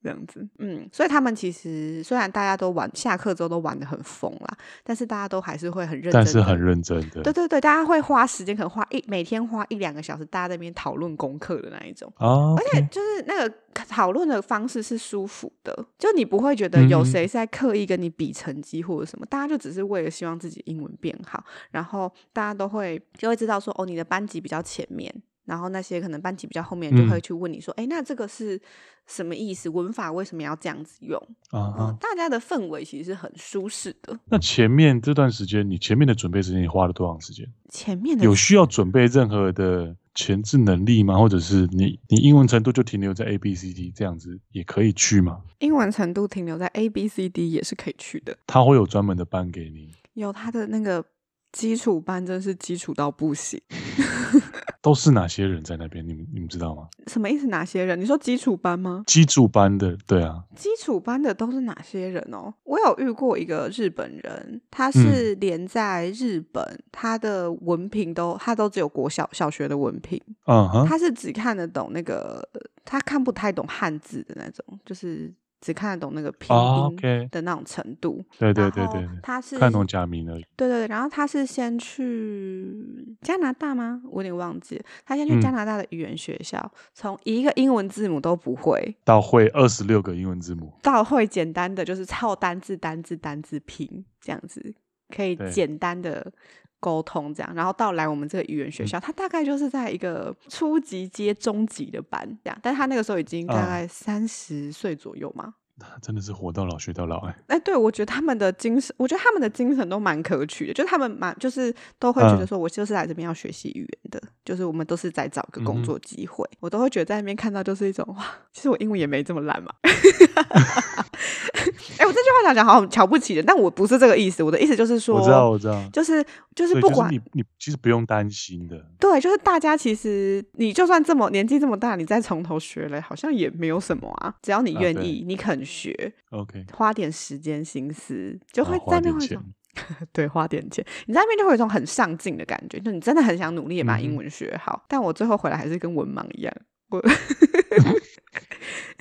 S2: 这样子，嗯，所以他们其实虽然大家都玩，下课之后都玩的很疯啦，但是大家都还是会很认真，
S1: 但是很认真的，
S2: 对对对，大家会花时间，可能花一每天花一两个小时，大家在那边讨论功课的那一
S1: 种，
S2: 而且就是那个讨论的方式是舒服的，就你不会觉得有谁在刻意跟你比成绩或者什么，嗯，大家就只是为了希望自己英文变好，然后大家都会就会知道说，哦，你的班级比较前面。然后那些可能班级比较后面就会去问你说，哎、嗯，那这个是什么意思？文法为什么要这样子用？啊、嗯，大家的氛围其实是很舒适的。
S1: 那前面这段时间，你前面的准备时间，你花了多长时间？
S2: 前面的
S1: 有需要准备任何的前置能力吗？或者是你你英文程度就停留在 A B C D 这样子也可以去吗？
S2: 英文程度停留在 A B C D 也是可以去的。
S1: 他会有专门的班给你？
S2: 有他的那个基础班，真是基础到不行。
S1: 都是哪些人在那边？你们你们知道吗？
S2: 什么意思？哪些人？你说基础班吗？
S1: 基础班的，对啊。
S2: 基础班的都是哪些人哦？我有遇过一个日本人，他是连在日本，嗯、他的文凭都他都只有国小小学的文凭，嗯哼，他是只看得懂那个，他看不太懂汉字的那种，就是。只看得懂那个拼音的那种程度，
S1: 哦 okay、对对对对，
S2: 他是
S1: 看懂假名而已。
S2: 对对对，然后他是先去加拿大吗？我有点忘记了。他先去加拿大的语言学校，嗯、从一个英文字母都不会，
S1: 到会二十六个英文字母，
S2: 到会简单的就是抄单字单字单字拼这样子，可以简单的。沟通这样，然后到来我们这个语言学校，嗯、他大概就是在一个初级接中级的班这样，但是他那个时候已经大概三十岁左右嘛。
S1: 真的是活到老学到老哎！
S2: 哎，对，我觉得他们的精神，我觉得他们的精神都蛮可取的，就是他们蛮就是都会觉得说，我就是来这边要学习语言的，嗯，就是我们都是在找个工作机会，嗯，我都会觉得在那边看到就是一种哇，其实我英文也没这么烂嘛。哎，我这句话讲讲好像瞧不起人，但我不是这个意思，我的意思就是说，
S1: 我知道，我知道，
S2: 就是就是不管
S1: 你你其实不用担心的，
S2: 对，就是大家其实你就算这么年纪这么大，你再从头学了，好像也没有什么啊，只要你愿意，啊，你肯。学
S1: ，OK，
S2: 花点时间心思，就会在那会 对，花点钱，你在那边就会有一种很上进的感觉，就你真的很想努力把英文学好。嗯、但我最后回来还是跟文盲一样，我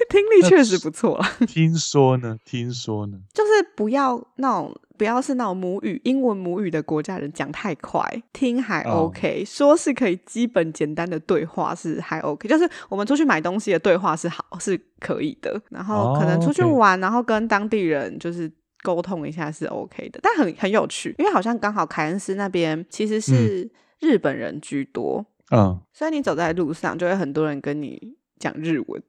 S2: 听力确实不错。
S1: 听说呢？听说呢？
S2: 就是不要那种不要是那种母语英文母语的国家人讲太快，听还 OK，、oh. 说是可以基本简单的对话是还 OK，就是我们出去买东西的对话是好是可以的，然后可能出去玩，oh. 然后跟当地人就是沟通一下是 OK 的，但很很有趣，因为好像刚好凯恩斯那边其实是日本人居多，嗯，嗯所以你走在路上就会很多人跟你讲日文。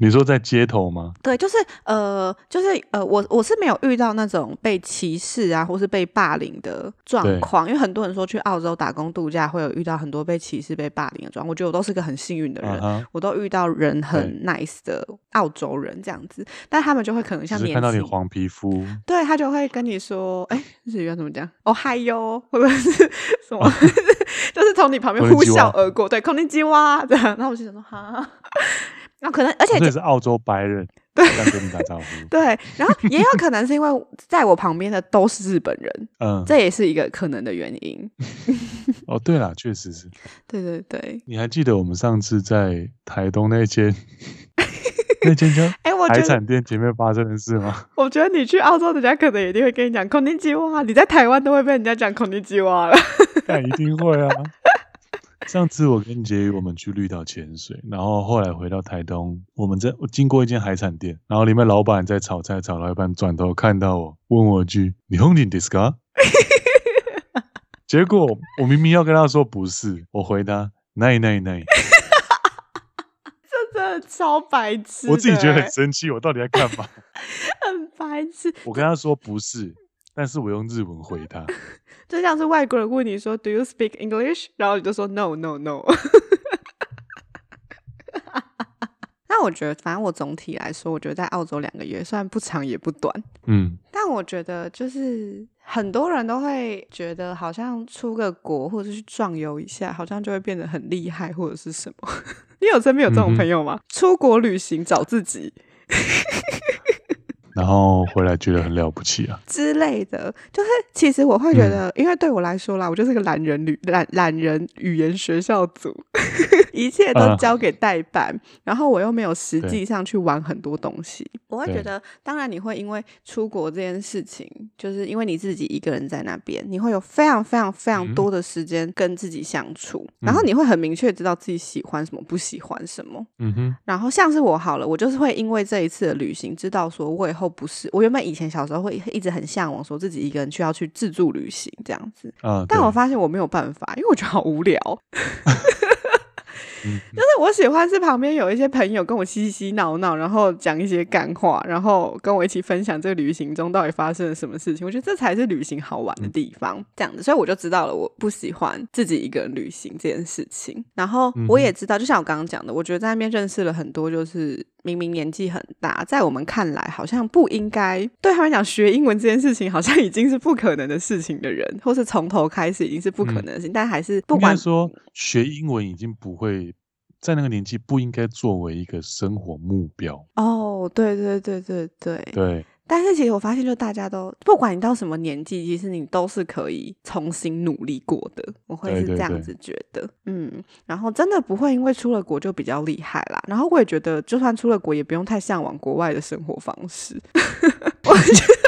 S1: 你说在街头吗？
S2: 对，就是呃，就是呃，我我是没有遇到那种被歧视啊，或是被霸凌的状况。因为很多人说去澳洲打工度假会有遇到很多被歧视、被霸凌的状况。我觉得我都是个很幸运的人，uh-huh. 我都遇到人很 nice 的澳洲人这样子。但他们就会可能像年轻，看
S1: 到你黄皮肤，
S2: 对他就会跟你说，哎，日语要怎么讲？哦嗨哟，或者是什么，就是从你旁边呼啸而过，对，こんにちは这样。然后我就想说，哈。 那可能，而且
S1: 这是澳洲白人，
S2: 对，
S1: 跟你打招呼。
S2: 对，然后也有可能是因为在我旁边的都是日本人，嗯，这也是一个可能的原因。
S1: 哦，对了，确实是。
S2: 对对对。
S1: 你还记得我们上次在台东那间那间叫哎，我海产店前面发生的事吗？
S2: 我觉得你去澳洲，人家可能一定会跟你讲こんにちは。你在台湾都会被人家讲こんにちは了。
S1: 那一定会啊。 上次我跟婕妤我们去绿岛潜水，然后后来回到台东，我们在我经过一间海产店，然后里面老板在炒菜，炒到一半转头看到我，问我一句：“日本人ですか？”结果我明明要跟他说不是，我回答：“奈奈奈。”
S2: 这真的超白痴，
S1: 我自己觉得很生气，我到底在干嘛？
S2: 很白痴。
S1: 我跟他说不是。 但是我用日文回他，
S2: 就像是外国人问你说 “Do you speak English？” 然后你就说 “No, no, no。”那我觉得，反正我总体来说，我觉得在澳洲两个月虽然不长也不短，嗯，但我觉得就是很多人都会觉得，好像出个国或者是去壮游一下，好像就会变得很厉害或者是什么。你有身边有这种朋友吗？嗯、出国旅行找自己。
S1: 然后回来觉得很了不起啊
S2: 之类的，就是其实我会觉得，嗯、因为对我来说啦，我就是个懒人旅懒懒人语言学校组，一切都交给代办，啊，然后我又没有实际上去玩很多东西。我会觉得，当然你会因为出国这件事情，就是因为你自己一个人在那边，你会有非常非常非常多的时间跟自己相处，嗯、然后你会很明确知道自己喜欢什么，不喜欢什么。嗯哼。然后像是我好了，我就是会因为这一次的旅行，知道说我以后。不是，我原本以前小时候会一直很向往，说自己一个人去要去自助旅行这样子，嗯，但我发现我没有办法，因为我觉得好无聊。就是我喜欢是旁边有一些朋友跟我嬉嬉闹闹，然后讲一些干话，然后跟我一起分享这个旅行中到底发生了什么事情。我觉得这才是旅行好玩的地方，这样子，所以我就知道了我不喜欢自己一个人旅行这件事情。然后我也知道，就像我刚刚讲的，我觉得在那边认识了很多，就是明明年纪很大，在我们看来好像不应该对他们讲学英文这件事情，好像已经是不可能的事情的人，或是从头开始已经是不可能的事情，但还是不管
S1: 说学英文已经不会。在那个年纪不应该作为一个生活目标
S2: 哦，对对对对对
S1: 对。
S2: 但是其实我发现，就大家都不管你到什么年纪，其实你都是可以重新努力过的。我会是这样子觉得，对对对，嗯。然后真的不会因为出了国就比较厉害啦。然后我也觉得，就算出了国，也不用太向往国外的生活方式。我觉得。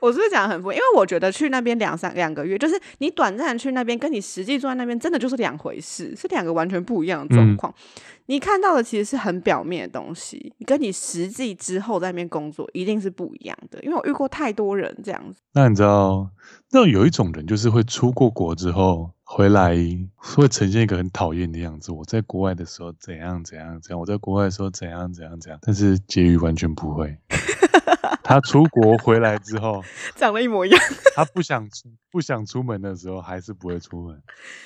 S2: 我是不是讲得很敷衍？因为我觉得去那边两三两个月，就是你短暂去那边，跟你实际住在那边，真的就是两回事，是两个完全不一样的状况。嗯。你看到的其实是很表面的东西，你跟你实际之后在那边工作一定是不一样的。因为我遇过太多人这样子。
S1: 那你知道，那有一种人就是会出过国之后回来，会呈现一个很讨厌的样子。我在国外的时候怎样怎样怎样，我在国外的时候怎样怎样怎样，但是结语完全不会。他出国回来之后，
S2: 长得一模一样。
S1: 他不想出不想出门的时候，还是不会出门；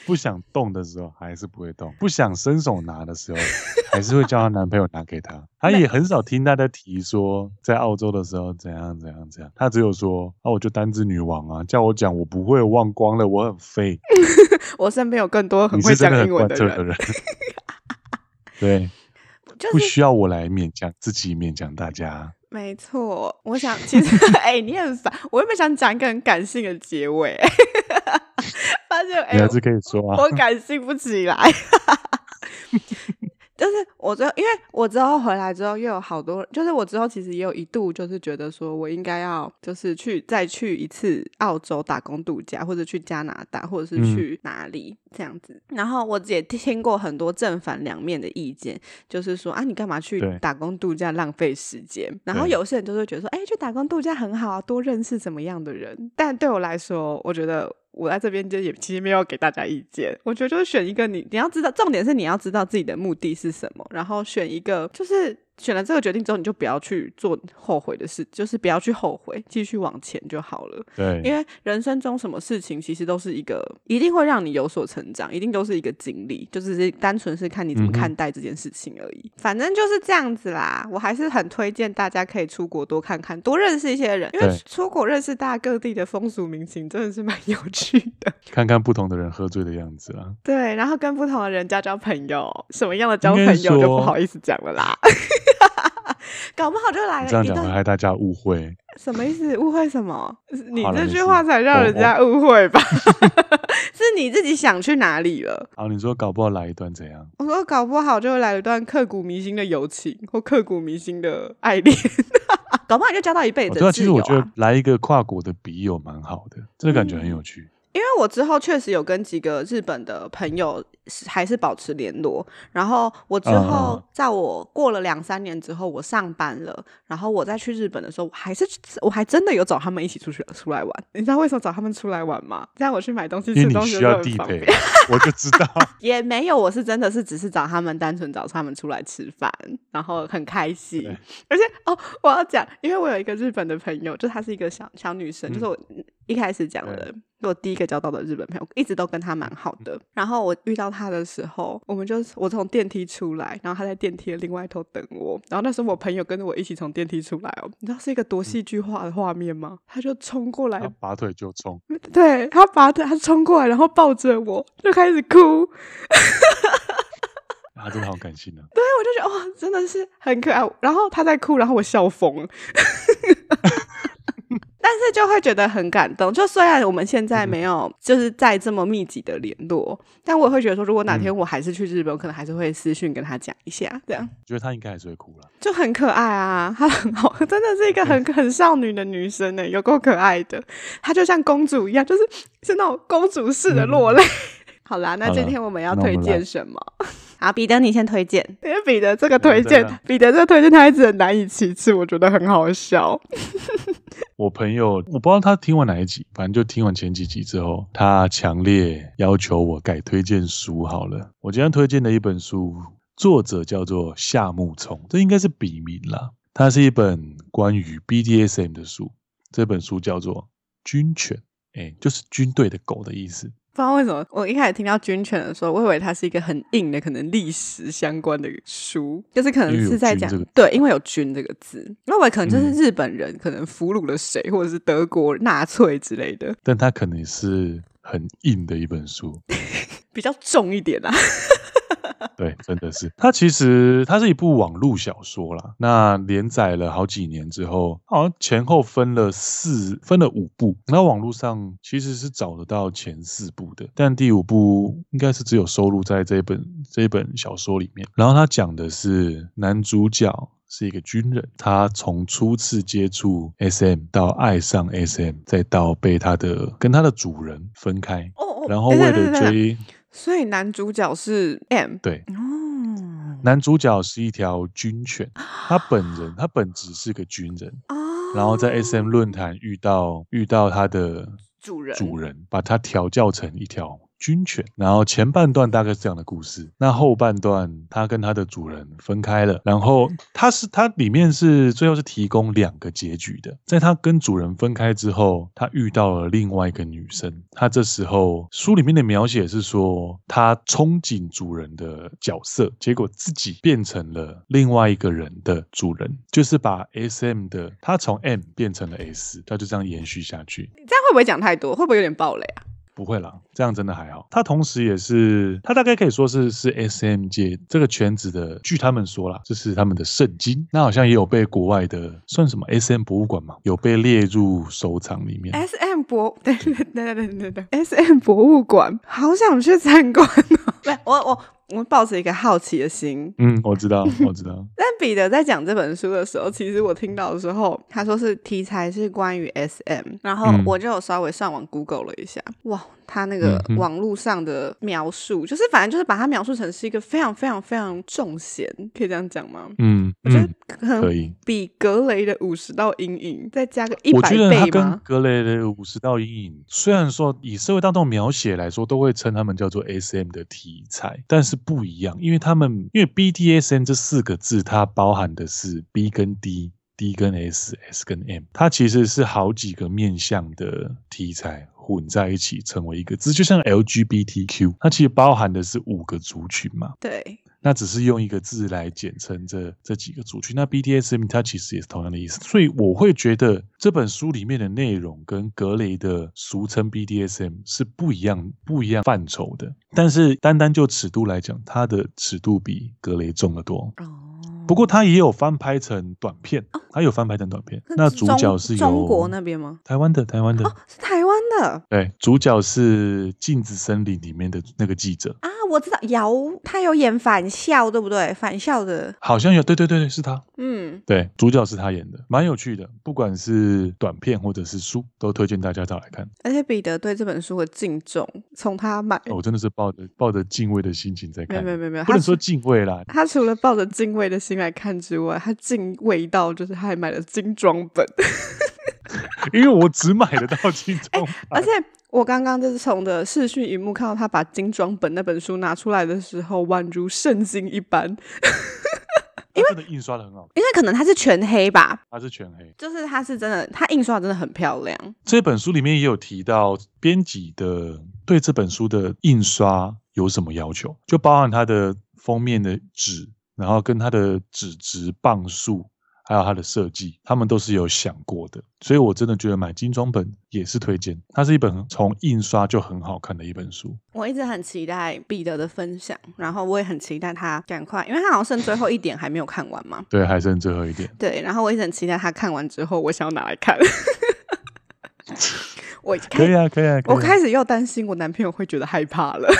S1: 不想动的时候，还是不会动；不想伸手拿的时候，还是会叫她男朋友拿给她。她也很少听她的提说，在澳洲的时候怎样怎样怎样。她只有说：“啊，我就单字女王啊，叫我讲，我不会忘光了，我很废。”
S2: 我身边有更多很会讲英文的人。
S1: 的人对、就是，不需要我来勉强自己，勉强大家。
S2: 没错，我想其实，哎、欸，你很烦。我原本想讲一个很感性的结尾，发现哎，
S1: 你还是可以说啊，
S2: 我感性不起来。就是我之后，因为我之后回来之后，又有好多，就是我之后其实也有一度就是觉得说我应该要就是去再去一次澳洲打工度假，或者去加拿大，或者是去哪里、嗯、这样子。然后我也听过很多正反两面的意见，就是说啊，你干嘛去打工度假浪费时间？然后有些人就会觉得说，哎，去打工度假很好啊，多认识怎么样的人。但对我来说，我觉得。我在这边就也其实没有给大家意见，我觉得就是选一个你你要知道，重点是你要知道自己的目的是什么，然后选一个就是。选了这个决定之后，你就不要去做后悔的事，就是不要去后悔，继续往前就好了。
S1: 对，
S2: 因为人生中什么事情其实都是一个，一定会让你有所成长，一定都是一个经历，就只是单纯是看你怎么看待这件事情而已。嗯、反正就是这样子啦。我还是很推荐大家可以出国多看看，多认识一些人，因为出国认识大家各地的风俗民情，真的是蛮有趣的。
S1: 看看不同的人喝醉的样子啊。
S2: 对，然后跟不同的人交交朋友，什么样的交朋友就不好意思讲了啦。搞不好就来了。
S1: 这样讲会害大家误会。
S2: 什么意思？误会什么？你这句话才让人家误会吧？是你自己想去哪里了？
S1: 好，你说搞不好来一段怎样？
S2: 我说搞不好就会来一段刻骨铭心的友情或刻骨铭心的爱恋。搞不好就交到一辈子的挚友啊。
S1: 其实我觉得来一个跨国的笔友蛮好的，这个感觉很有趣。嗯
S2: 因为我之后确实有跟几个日本的朋友还是保持联络，然后我之后在我过了两三年之后，我上班了，然后我再去日本的时候，我还是我还真的有找他们一起出去出来玩。你知道为什么找他们出来玩吗？这样我去买东西吃东西都很方便。
S1: 我就知道，
S2: 也没有，我是真的是只是找他们，单纯找他们出来吃饭，然后很开心。而且哦，我要讲，因为我有一个日本的朋友，就她是一个小小女生，嗯、就是我一开始讲的。我第一个交到的日本朋友，一直都跟他蛮好的。然后我遇到他的时候，我们就我从电梯出来，然后他在电梯的另外一头等我。然后那时候我朋友跟着我一起从电梯出来哦，你知道是一个多戏剧化的画面吗？他就冲过来，
S1: 拔腿就冲，
S2: 对，他拔腿，他冲过来，然后抱着我就开始哭。
S1: 他真的好感性啊！
S2: 对，我就觉得哇，真的是很可爱。然后他在哭，然后我笑疯了。但是就会觉得很感动。就虽然我们现在没有就是在这么密集的联络，嗯、但我也会觉得说，如果哪天我还是去日本，我可能还是会私讯跟他讲一下，这样。
S1: 觉得他应该还是会哭了，
S2: 就很可爱啊，他很好，真的是一个很很少女的女生呢，有够可爱的。她就像公主一样，就是是那种公主式的落泪。嗯、好啦，那今天我们要推荐什么？好，彼得，你先推荐。因为彼得这个推荐，彼得这个推荐，他一直很难以启齿，我觉得很好笑。
S1: 我朋友，我不知道他听完哪一集，反正就听完前几集之后，他强烈要求我改推荐书。好了，我今天推荐的一本书，作者叫做夏目聪，这应该是笔名啦。它是一本关于 BDSM 的书，这本书叫做《军犬》，哎，就是军队的狗的意思。
S2: 不知道为什么，我一开始听到军犬的时候，我以为它是一个很硬的，可能历史相关的书，就是可能是在讲、这个、对，因为有“军”这个字，那我可能就是日本人、嗯、可能俘虏了谁，或者是德国纳粹之类的，
S1: 但它可能是很硬的一本书，
S2: 比较重一点啊。
S1: 对，真的是。它其实它是一部网络小说啦，那连载了好几年之后，好像前后分了四，分了五部。那网络上其实是找得到前四部的，但第五部应该是只有收录在这本这本小说里面。然后它讲的是男主角是一个军人，他从初次接触 SM 到爱上 SM，再到被他的跟他的主人分开，哦哦，然后为了追。
S2: 所以男主角是 M，
S1: 对，哦，男主角是一条军犬，他本人他本质是个军人，哦，然后在 SM 论坛遇到遇到他的主人，主人把他调教成一条。军犬，然后前半段大概是这样的故事，那后半段他跟他的主人分开了，然后他是他里面是最后是提供两个结局的，在他跟主人分开之后，他遇到了另外一个女生，他这时候书里面的描写是说他憧憬主人的角色，结果自己变成了另外一个人的主人，就是把 SM 的他从 M 变成了 S，他就这样延续下去。
S2: 你这样会不会讲太多？会不会有点暴雷啊？
S1: 不会啦，这样真的还好。他同时也是，他大概可以说是是 SM 界这个圈子的，据他们说啦，这是他们的圣经。那好像也有被国外的算什么 SM 博物馆嘛，有被列入收藏里面。
S2: SM 博，等等等等等等，SM 博物馆，好想去参观哦。喂，我我我抱着一个好奇的心。
S1: 嗯，我知道，我知道。
S2: 但彼得在讲这本书的时候，其实我听到的时候，他说是题材是关于 SM，然后我就有稍微上网 Google 了一下，嗯、哇。他那个网络上的描述，嗯、就是反正就是把它描述成是一个非常非常非常重咸，可以这样讲吗？
S1: 嗯，
S2: 我觉得可
S1: 以
S2: 比格雷的五十道阴影再加个一百倍吗？
S1: 我觉得他跟格雷的五十道阴影，虽然说以社会大众描写来说，都会称他们叫做 SM 的题材，但是不一样，因为他们因为 BDSM 这四个字，它包含的是 B 跟 D。D 跟 S，S 跟 M，它其实是好几个面向的题材混在一起成为一个字，就像 LGBTQ，它其实包含的是五个族群嘛。
S2: 对。
S1: 那只是用一个字来简称这这几个族群。那 BDSM 它其实也是同样的意思，所以我会觉得这本书里面的内容跟格雷的俗称 BDSM 是不一样、不一样范畴的。但是单单就尺度来讲，它的尺度比格雷重得多。哦。不过它也有翻拍成短片，他、哦、有翻拍成短片。那主角是由
S2: 中国那边吗？
S1: 台湾的，台湾的，
S2: 哦，是台湾的。
S1: 对，主角是《镜子森林》里面的那个记者。啊，
S2: 我知道，姚他有演反校，对不对？反校的，
S1: 好像有，对对对对，是他。
S2: 嗯，
S1: 对，主角是他演的，蛮有趣的。不管是短片或者是书，都推荐大家找来看。
S2: 而且彼得对这本书的敬重，从他买，
S1: 我、哦、真的是抱着抱着敬畏的心情在看。
S2: 没有没有没有，
S1: 不能说敬畏啦。
S2: 他除了抱着敬畏的心来看之外，他敬畏到就是他还买了精装本，
S1: 因为我只买得到精
S2: 装。而且我刚刚就是从的视讯荧幕看到他把精装本那本书拿出来的时候，宛如圣经一般。因为
S1: 真的印刷的很好，
S2: 因为可能它是全黑吧，
S1: 它是全黑，
S2: 就是它是真的，它印刷真的很漂亮。
S1: 这本书里面也有提到编辑的对这本书的印刷有什么要求，就包含它的封面的纸。然后跟它的纸质磅数，还有它的设计，他们都是有想过的，所以我真的觉得买精装本也是推荐。它是一本从印刷就很好看的一本书。
S2: 我一直很期待彼得的分享，然后我也很期待他赶快，因为他好像剩最后一点还没有看完嘛。
S1: 对，还剩最后一点。
S2: 对，然后我一直很期待他看完之后，我想要拿来看。我
S1: 可以啊，可以啊。可以啊，
S2: 我开始又担心我男朋友会觉得害怕了。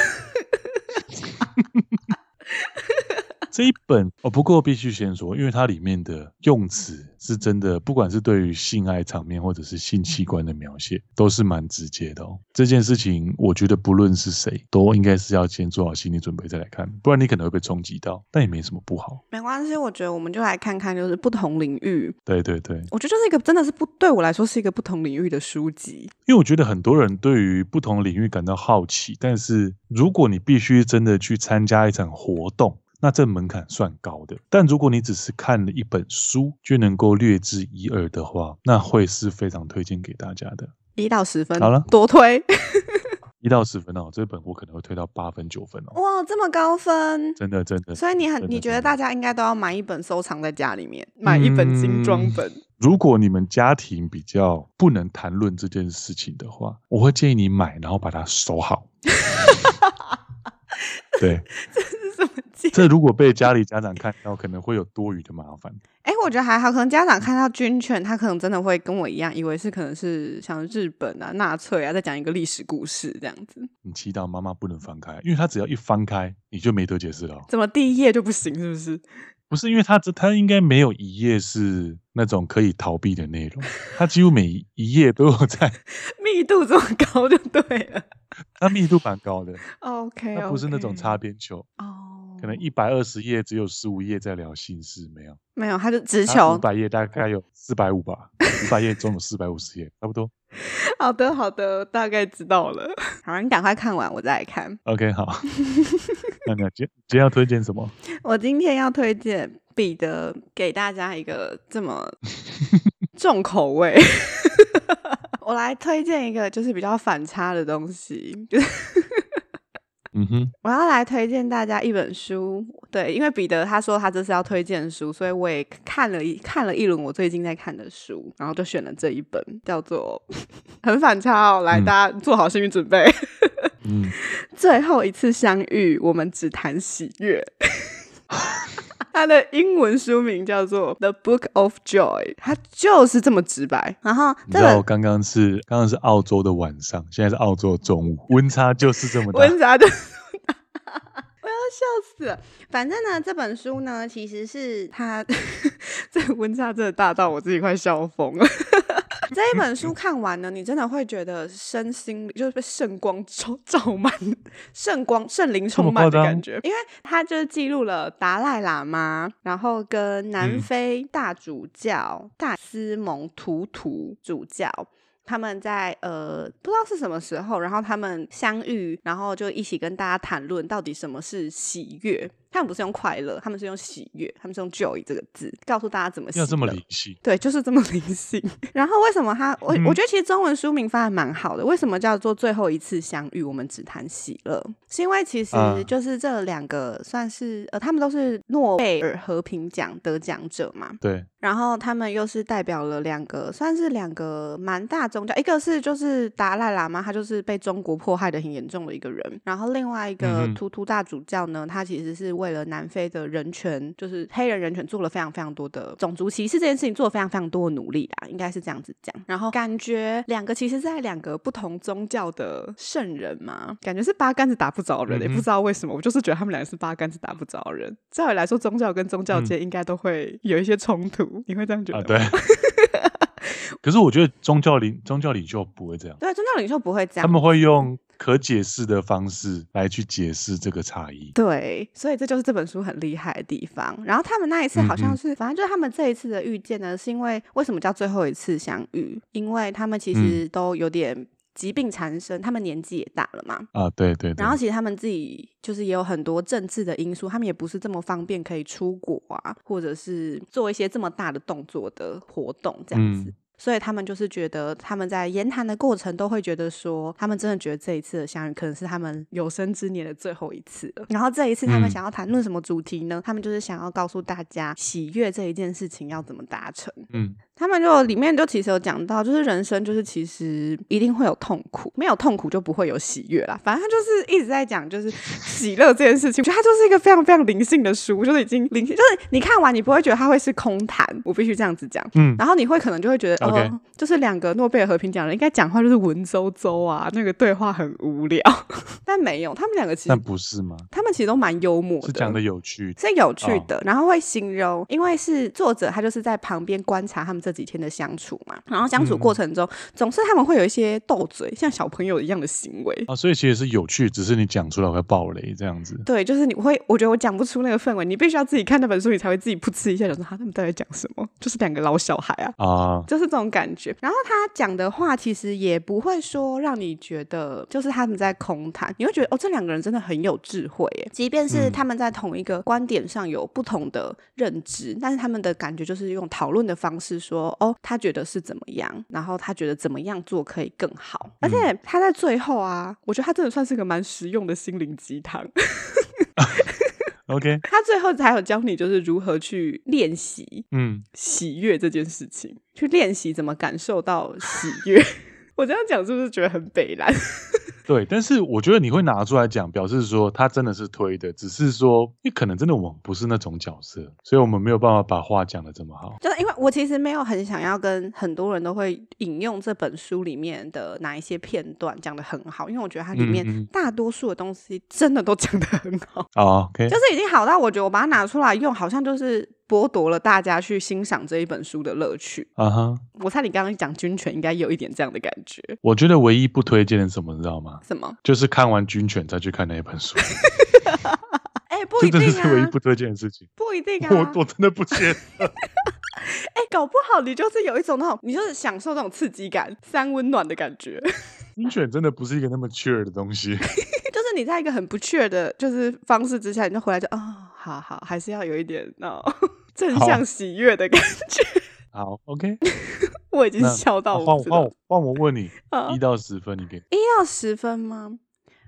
S1: 这一本哦，不过必须先说，因为它里面的用词是真的，不管是对于性爱场面或者是性器官的描写，都是蛮直接的哦。这件事情，我觉得不论是谁，都应该是要先做好心理准备再来看，不然你可能会被冲击到，但也没什么不好。
S2: 没关系，我觉得我们就来看看，就是不同领域。
S1: 对对对，
S2: 我觉得就是一个真的是不对我来说是一个不同领域的书籍，
S1: 因为我觉得很多人对于不同领域感到好奇，但是如果你必须真的去参加一场活动。那这门槛算高的，但如果你只是看了一本书就能够略知一二的话，那会是非常推荐给大家的。
S2: 一到十分，
S1: 好了，
S2: 多推。
S1: 一到十分哦，这本我可能会推到八分九分哦。
S2: 哇，这么高分，
S1: 真的真的。
S2: 所以你很，你觉得大家应该都要买一本收藏在家里面，买一本精装本。嗯，
S1: 如果你们家庭比较不能谈论这件事情的话，我会建议你买，然后把它收好。对。这如果被家里家长看到，可能会有多余的麻烦。
S2: 哎，我觉得还好，可能家长看到军犬，他可能真的会跟我一样，以为是可能是像日本啊、纳粹啊，在讲一个历史故事这样子。
S1: 你祈祷妈妈不能翻开，因为他只要一翻开，你就没得解释了。
S2: 怎么第一页就不行？是不是？
S1: 不是，因为他这他应该没有一页是那种可以逃避的内容，他几乎每一页都有在。
S2: 密度这么高就对了。
S1: 它密度蛮高的。
S2: OK，
S1: 它不是那种擦边球。
S2: 哦。
S1: 可能一百二十页只有十五页在聊心事，没有，
S2: 没有，它就直球。
S1: 五百页大概有四百五吧，五百页总有四百五十页，差不多。
S2: 好的，好的，大概知道了。好，你赶快看完，我再来看。
S1: OK，好。那你今今天要推荐什么？
S2: 我今天要推荐彼得给大家一个这么重口味。我来推荐一个就是比较反差的东西。
S1: 嗯哼，
S2: 我要来推荐大家一本书，对，因为彼得他说他这是要推荐书，所以我也看了一看了一轮我最近在看的书，然后就选了这一本，叫做很反差哦，来，嗯、大家做好心理准备。
S1: 嗯，
S2: 最后一次相遇，我们只谈喜悦。它的英文书名叫做《The Book of Joy》，它就是这么直白。然后，
S1: 你知道刚刚是刚刚是澳洲的晚上，现在是澳洲的中午，温差就是这么大。
S2: 温差的。我要笑死了。反正呢，这本书呢，其实是他 这温差真的大到我自己快笑疯了。这一本书看完呢，你真的会觉得身心就是被圣光照 照满，圣光圣灵充满的感觉。因为它就是记录了达赖喇嘛，然后跟南非大主教大斯蒙图图主教。他们在呃不知道是什么时候，然后他们相遇，然后就一起跟大家谈论到底什么是喜悦。他们不是用快乐，他们是用喜悦，他们是用 joy 这个字告诉大家怎么要
S1: 这么灵性。
S2: 对，就是这么灵性。然后为什么他我我觉得其实中文书名翻的蛮好的。为什么叫做最后一次相遇？我们只谈喜乐，是因为其实就是这两个算是呃，他们都是诺贝尔和平奖得奖者嘛。
S1: 对。
S2: 然后他们又是代表了两个，算是两个蛮大宗教，一个是就是达赖喇嘛，他就是被中国迫害的很严重的一个人。然后另外一个图图大主教呢，他其实是。为了南非的人权，就是黑人人权，做了非常非常多的种族歧视这件事情，做了非常非常多的努力啦，应该是这样子讲。然后感觉两个其实在两个不同宗教的圣人嘛，感觉是八竿子打不着人，也、嗯、不知道为什么，我就是觉得他们两个是八竿子打不着人。照理来说，宗教跟宗教间应该都会有一些冲突，嗯、你会这样觉得吗？啊、对。
S1: 可是我觉得宗教领宗教领袖不会这样，
S2: 对，宗教领袖不会这样，
S1: 他们会用。可解释的方式来去解释这个差异，
S2: 对，所以这就是这本书很厉害的地方。然后他们那一次好像是，嗯、反正就是他们这一次的遇见呢，是因为为什么叫最后一次相遇？因为他们其实都有点疾病缠身，他们年纪也大了嘛。
S1: 啊，对，对对。
S2: 然后其实他们自己就是也有很多政治的因素，他们也不是这么方便可以出国啊，或者是做一些这么大的动作的活动这样子。嗯所以他们就是觉得，他们在言谈的过程都会觉得说，他们真的觉得这一次的相遇可能是他们有生之年的最后一次了。然后这一次他们想要谈论什么主题呢？嗯、他们就是想要告诉大家，喜悦这一件事情要怎么达成。嗯。他们就里面就其实有讲到，就是人生就是其实一定会有痛苦，没有痛苦就不会有喜悦啦。反正他就是一直在讲，就是 喜乐这件事情。我觉得它就是一个非常非常灵性的书，就是已经灵性，就是你看完你不会觉得它会是空谈，我必须这样子讲。嗯，然后你会可能就会觉得.哦，就是两个诺贝尔和平奖人应该讲话就是文绉绉啊，那个对话很无聊。但没有，他们两个其实
S1: 但不是吗？
S2: 他们其实都蛮幽默的，
S1: 是讲的有趣，
S2: 是有趣的，哦，然后会形容，因为是作者他就是在旁边观察他们这。几天的相处嘛，然后相处过程中，嗯、总是他们会有一些斗嘴，像小朋友一样的行为
S1: 啊，所以其实是有趣，只是你讲出来会爆雷这样子。
S2: 对，就是你会，我觉得我讲不出那个氛围，你必须要自己看那本书，你才会自己噗嗤一下，想说他们到底讲什么？就是两个老小孩啊，啊，就是这种感觉。然后他讲的话其实也不会说让你觉得就是他们在空谈，你会觉得哦，这两个人真的很有智慧耶。即便是他们在同一个观点上有不同的认知，嗯、但是他们的感觉就是用讨论的方式说。哦，他觉得是怎么样，然后他觉得怎么样做可以更好，而且他在最后啊，我觉得他真的算是个蛮实用的心灵鸡汤。
S1: OK，
S2: 他最后才有教你就是如何去练习，嗯，喜悦这件事情，去练习怎么感受到喜悦。我这样讲是不是觉得很北烂？
S1: 对，但是我觉得你会拿出来讲，表示说他真的是推的，只是说你可能真的我们不是那种角色，所以我们没有办法把话讲的这么好。
S2: 就是因为我其实没有很想要跟很多人都会引用这本书里面的哪一些片段讲的很好，因为我觉得它里面大多数的东西真的都讲的很好。
S1: 哦，OK，
S2: 就是已经好到我觉得我把它拿出来用，好像就是。剥夺了大家去欣赏这一本书的乐趣。啊哈！我猜你刚刚讲军犬应该有一点这样的感觉。
S1: 我觉得唯一不推荐的是什么，你知道吗？
S2: 什么？
S1: 就是看完军犬再去看那一本书。
S2: 哎、欸，不一定啊！
S1: 这是唯一不推荐的事情。
S2: 不一定啊！
S1: 我我真的不见。哎、
S2: 欸，搞不好你就是有一种那种，你就是享受那种刺激感、三温暖的感觉。
S1: 军犬真的不是一个那么 cheer 的东西。
S2: 就是你在一个很不 cheer 的，就是方式之下，你就回来就啊、哦，好好，还是要有一点哦。正向喜悦的感觉。
S1: 好，好，OK。
S2: 我已经笑到我。
S1: 换我，换我，换我问你，一到十分，你给？
S2: 一到十分吗？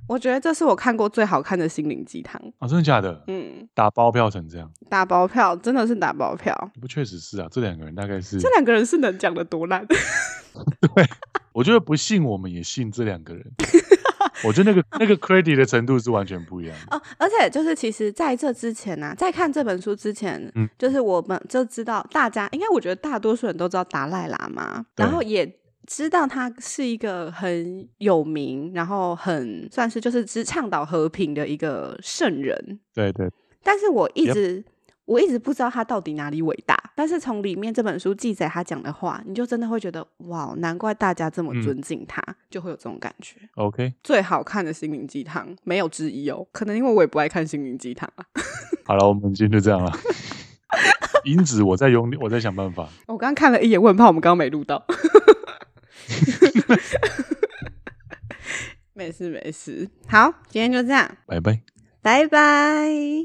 S2: 我觉得这是我看过最好看的心灵鸡汤。
S1: 啊，真的假的？嗯。打包票成这样？
S2: 打包票，真的是打包票。
S1: 不，确实是啊。这两个人大概是。
S2: 这两个人是能讲的多烂？
S1: 对，我觉得不信我们也信这两个人。我觉得那个那个 credit 的程度是完全不一样的哦，
S2: 而且就是其实在这之前呢、啊，在看这本书之前，嗯就是我们就知道大家应该我觉得大多数人都知道达赖喇嘛，然后也知道他是一个很有名，然后很算是就是只倡导和平的一个圣人。
S1: 对对。
S2: 但是我一直。我一直不知道他到底哪里伟大，但是从里面这本书记载他讲的话，你就真的会觉得哇，难怪大家这么尊敬他，嗯、就会有这种感觉。
S1: OK，
S2: 最好看的心灵鸡汤没有之一哦，可能因为我也不爱看心灵鸡汤啊。
S1: 好了，我们今天就这样了。英子我在用力，我在想办法。
S2: 我刚刚看了一眼，我很怕我们刚刚没录到。没事没事，好，今天就这样，
S1: 拜拜，
S2: 拜拜。